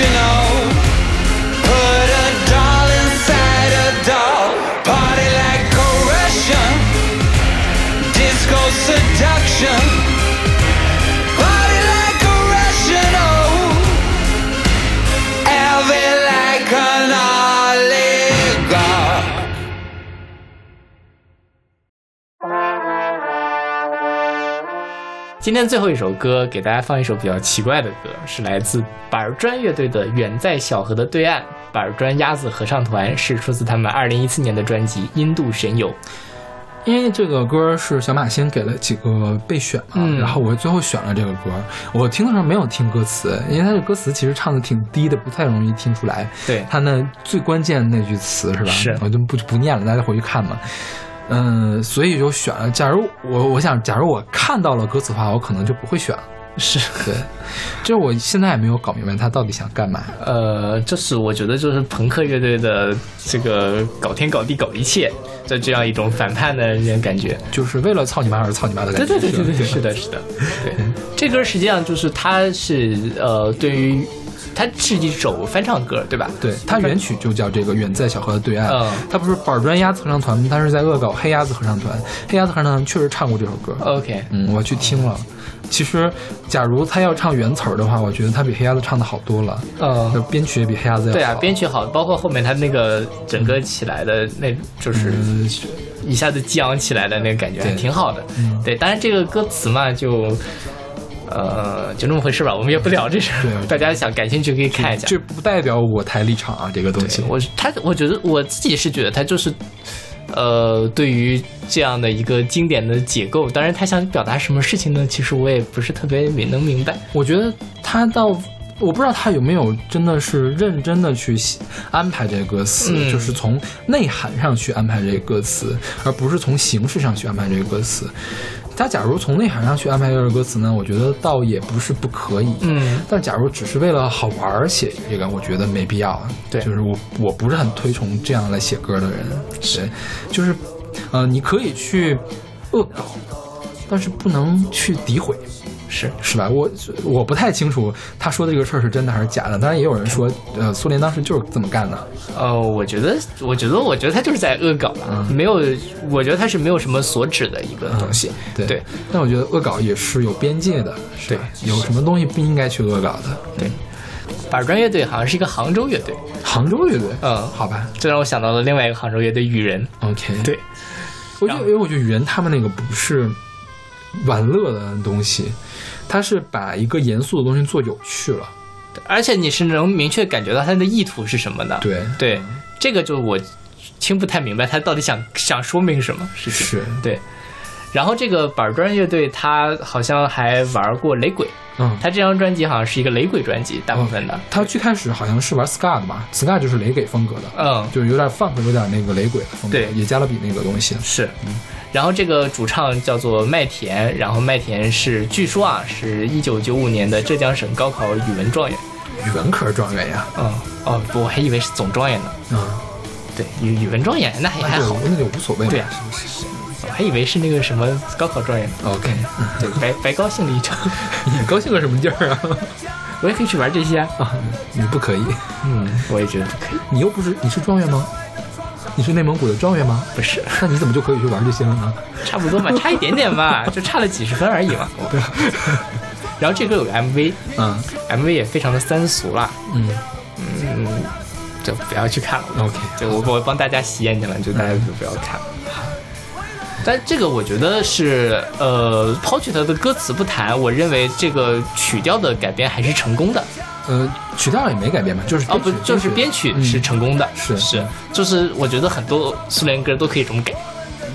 G: you know.
A: 今天最后一首歌，给大家放一首比较奇怪的歌，是来自板砖乐队的《远在小河的对岸》。板砖鸭子合唱团是出自他们2014年的专辑《印度神游》。
B: 因为这个歌是小马先给了几个备选嘛，
A: 嗯
B: 然后我最后选了这个歌。我听的时候没有听歌词，因为它的歌词其实唱的挺低的，不太容易听出来。
A: 对
B: 它那最关键的那句词是吧？
A: 是
B: 我就不不念了，大家回去看嘛。嗯，所以就选了。假如我我想，假如我看到了歌词的话，我可能就不会选了。
A: 是，
B: 对，就是我现在也没有搞明白他到底想干嘛。
A: 呃，这是我觉得就是朋克乐队的这个搞天搞地搞一切的这样一种反叛的这种感觉。
B: 就是为了操你妈而操你妈的感觉。
A: 对对对对对，是的，是的，对。这歌实际上就是它是呃，对于它是一首翻唱歌，对吧？
B: 对，它原曲就叫这个《远在小河的对岸》。
A: 嗯
B: 它不是板砖鸭子合唱团吗？它是在恶搞黑鸭子合唱团。黑鸭子合唱团确实唱过这首歌。
A: OK，
B: 嗯，我去听了。其实，假如他要唱原词儿的话，我觉得他比黑鸭子唱的好多了。
A: 呃
B: 就，编曲也比黑鸭子要好。
A: 对啊，编曲好，包括后面他那个整个起来的那，就是
B: 嗯
A: 一下子激昂起来的那个感觉挺好的。
B: 嗯
A: 对，当然这个歌词嘛，就呃就那么回事吧，我们也不聊这事儿
B: 对，
A: 大家想感兴趣可以看一下。
B: 这不代表我台立场啊，这个东西。
A: 我他，我觉得我自己是觉得他就是，呃，对于这样的一个经典的解构，当然他想表达什么事情呢？其实我也不是特别明能明白。
B: 我觉得他到，我不知道他有没有真的是认真的去写安排这个歌词，
A: 嗯
B: 就是从内涵上去安排这个歌词，而不是从形式上去安排这个歌词。他假如从内涵上去安排这首歌词呢，我觉得倒也不是不可以。
A: 嗯，
B: 但假如只是为了好玩儿写这个，我觉得没必要。
A: 对
B: 就是我我不是很推崇这样来写歌的人。对，就是，呃，你可以去恶搞，但是不能去诋毁。
A: 是
B: 是吧？我我不太清楚他说的这个事儿是真的还是假的。当然也有人说，呃，苏联当时就是这么干的。
A: 呃，我觉得，我觉得，我觉得他就是在恶搞吧，没有，我觉得他是没有什么所指的一个东西。
B: 对
A: 对，
B: 但我觉得恶搞也是有边界的，是吧有什么东西不应该去恶搞的。
A: 对。板砖乐队好像是一个杭州乐队，
B: 杭州乐队，
A: 嗯
B: 好吧
A: 这让我想到了另外一个杭州乐队雨人。
B: ，OK，
A: 对，
B: 我觉得，因为我觉得雨人他们那个不是玩乐的东西，他是把一个严肃的东西做有趣了。
A: 而且你是能明确感觉到他的意图是什么的。
B: 对
A: 对，这个就我听不太明白他到底想想说明什么事情。
B: 是，
A: 对。然后这个板砖乐队他好像还玩过雷鬼，
B: 嗯，
A: 他这张专辑好像是一个雷鬼专辑，大部分的。
B: 他最开始好像是玩 ska 的吧，ska 就是雷鬼风格的，
A: 嗯，
B: 就是有点 funk，有点那个雷鬼的风格，
A: 对
B: 也加勒比那个东西。
A: 是，然后这个主唱叫做麦田，然后麦田是据说啊是一九九五年的浙江省高考语文状元。
B: 语文科状元呀，
A: 嗯，哦不，我还以为是总状元呢。
B: 嗯，
A: 对，语语文状元那还还好，
B: 那就无所谓了。
A: 对啊我还以为是那个什么高考状元呢。
B: OK，
A: 对，白白高兴了一场。
B: 你高兴个什么劲儿啊？
A: 我也可以去玩这些啊。
B: 啊，你不可以，
A: 嗯，我也觉得不可以。
B: 你又不是你是状元吗？你是内蒙古的状元吗？
A: 不是，
B: 那你怎么就可以去玩这些了呢？
A: 差不多嘛，差一点点嘛，就差了几十分而已嘛。然后这歌有个 MV，
B: 嗯
A: MV 也非常的三俗啦，
B: 嗯
A: 嗯，就不要去看了。
B: ，OK，
A: 就我我帮大家洗眼睛了，就大家就不要看了。但这个我觉得是，呃，抛去它的歌词不谈，我认为这个曲调的改编还是成功的。
B: 呃，曲调也没改变吧，就是
A: 哦，不，就是编曲是成功的，
B: 是
A: 是，就是我觉得很多苏联歌都可以这么改，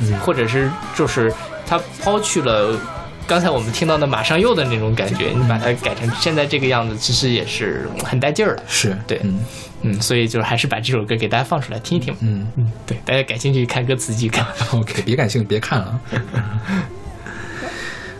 B: 嗯
A: 或者是就是他抛去了刚才我们听到的马上又的那种感觉，你把它改成现在这个样子，其实也是很带劲儿的。
B: 是
A: 对
B: 嗯
A: 嗯，所以就是还是把这首歌给大家放出来听一听。
B: 嗯
A: 嗯，对，大家感兴趣看歌词继续看。
B: OK，别感兴趣，别看了。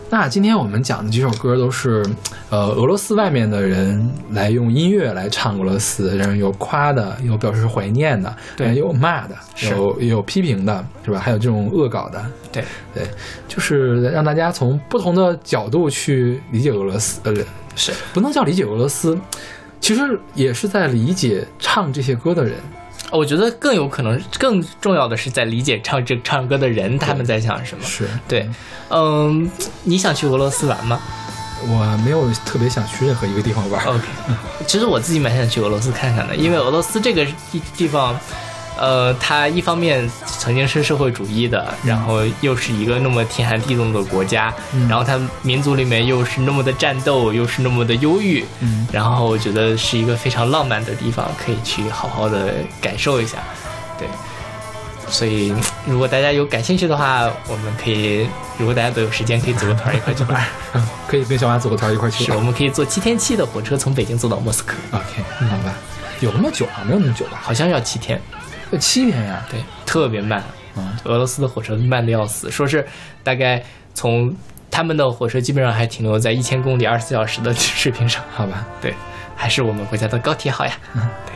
B: 那今天我们讲的几首歌都是，呃，俄罗斯外面的人来用音乐来唱俄罗斯，然后有夸的，有表示怀念的，
A: 对。
B: 也有骂的，有也有批评的，是吧？还有这种恶搞的，
A: 对，
B: 对，就是让大家从不同的角度去理解俄罗斯，呃，
A: 是。
B: 不能叫理解俄罗斯，其实也是在理解唱这些歌的人。
A: 我觉得更有可能，更重要的是在理解唱这唱歌的人他们在想什么。
B: 是
A: 对，嗯，你想去俄罗斯玩吗
B: 我没有特别想去任何一个地方玩。
A: ？OK，其实我自己蛮想去俄罗斯看看的，因为俄罗斯这个地地方，呃，它一方面曾经是社会主义的，然后又是一个那么天寒地冻的国家，
B: 嗯
A: 然后它民族里面又是那么的战斗，又是那么的忧郁，
B: 嗯
A: 然后我觉得是一个非常浪漫的地方，可以去好好的感受一下，对。所以，如果大家有感兴趣的话，我们可以，如果大家都有时间，可以组个团一块去玩。
B: 可以跟小马组个团一块去
A: 是，我。们可以坐七天七的火车从北京坐到莫斯科
B: ，OK，好吧，有那么久啊？没有那么久吧？
A: 好像要七天，
B: 呃七年呀。
A: 对，特别慢。
B: 嗯
A: 俄罗斯的火车慢的要死，说是大概从他们的火车基本上还停留在一千公里二十四小时的 水平上。
B: 好吧，
A: 对，还是我们国家的高铁好呀。对。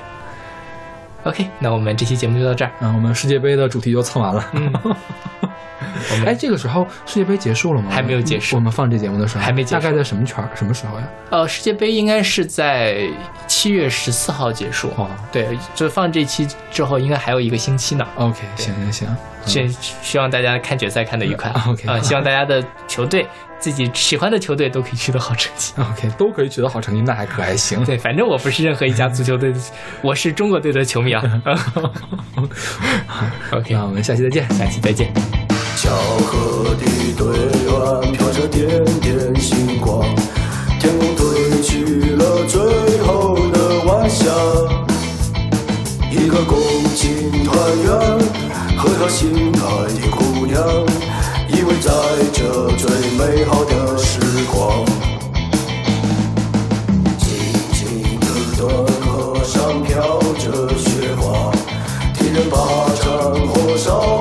A: OK，那我们这期节目就到这儿。
B: 嗯，我们世界杯的主题就蹭完了。
A: 嗯我们
B: 哎，这个时候世界杯结束了吗？
A: 还没有结束
B: 我们放这节目的时候
A: 还没结束
B: 大概在什么圈儿？什么时候呀？
A: 呃，世界杯应该是在七月十四号结束。
B: 哦
A: 对，就放这期之后，应该还有一个星期呢。
B: ，OK，行行行，
A: 希希望大家看决赛看得愉快。
B: 嗯 OK
A: 啊、希望大家的球队自己喜欢的球队都可以取得好成绩。
B: OK，都可以取得好成绩，那还可还行。
A: 对，反正我不是任何一家足球队的，我是中国队的球迷啊。OK，
B: 那我们下期再见。
A: 下期再见。
F: 巧合的对岸飘着点点星光，天空褪去了最后的晚霞。一个共进团圆、和他心爱的姑娘，依偎在这最美好的时光。静静的河上飘着雪花，敌人把战火烧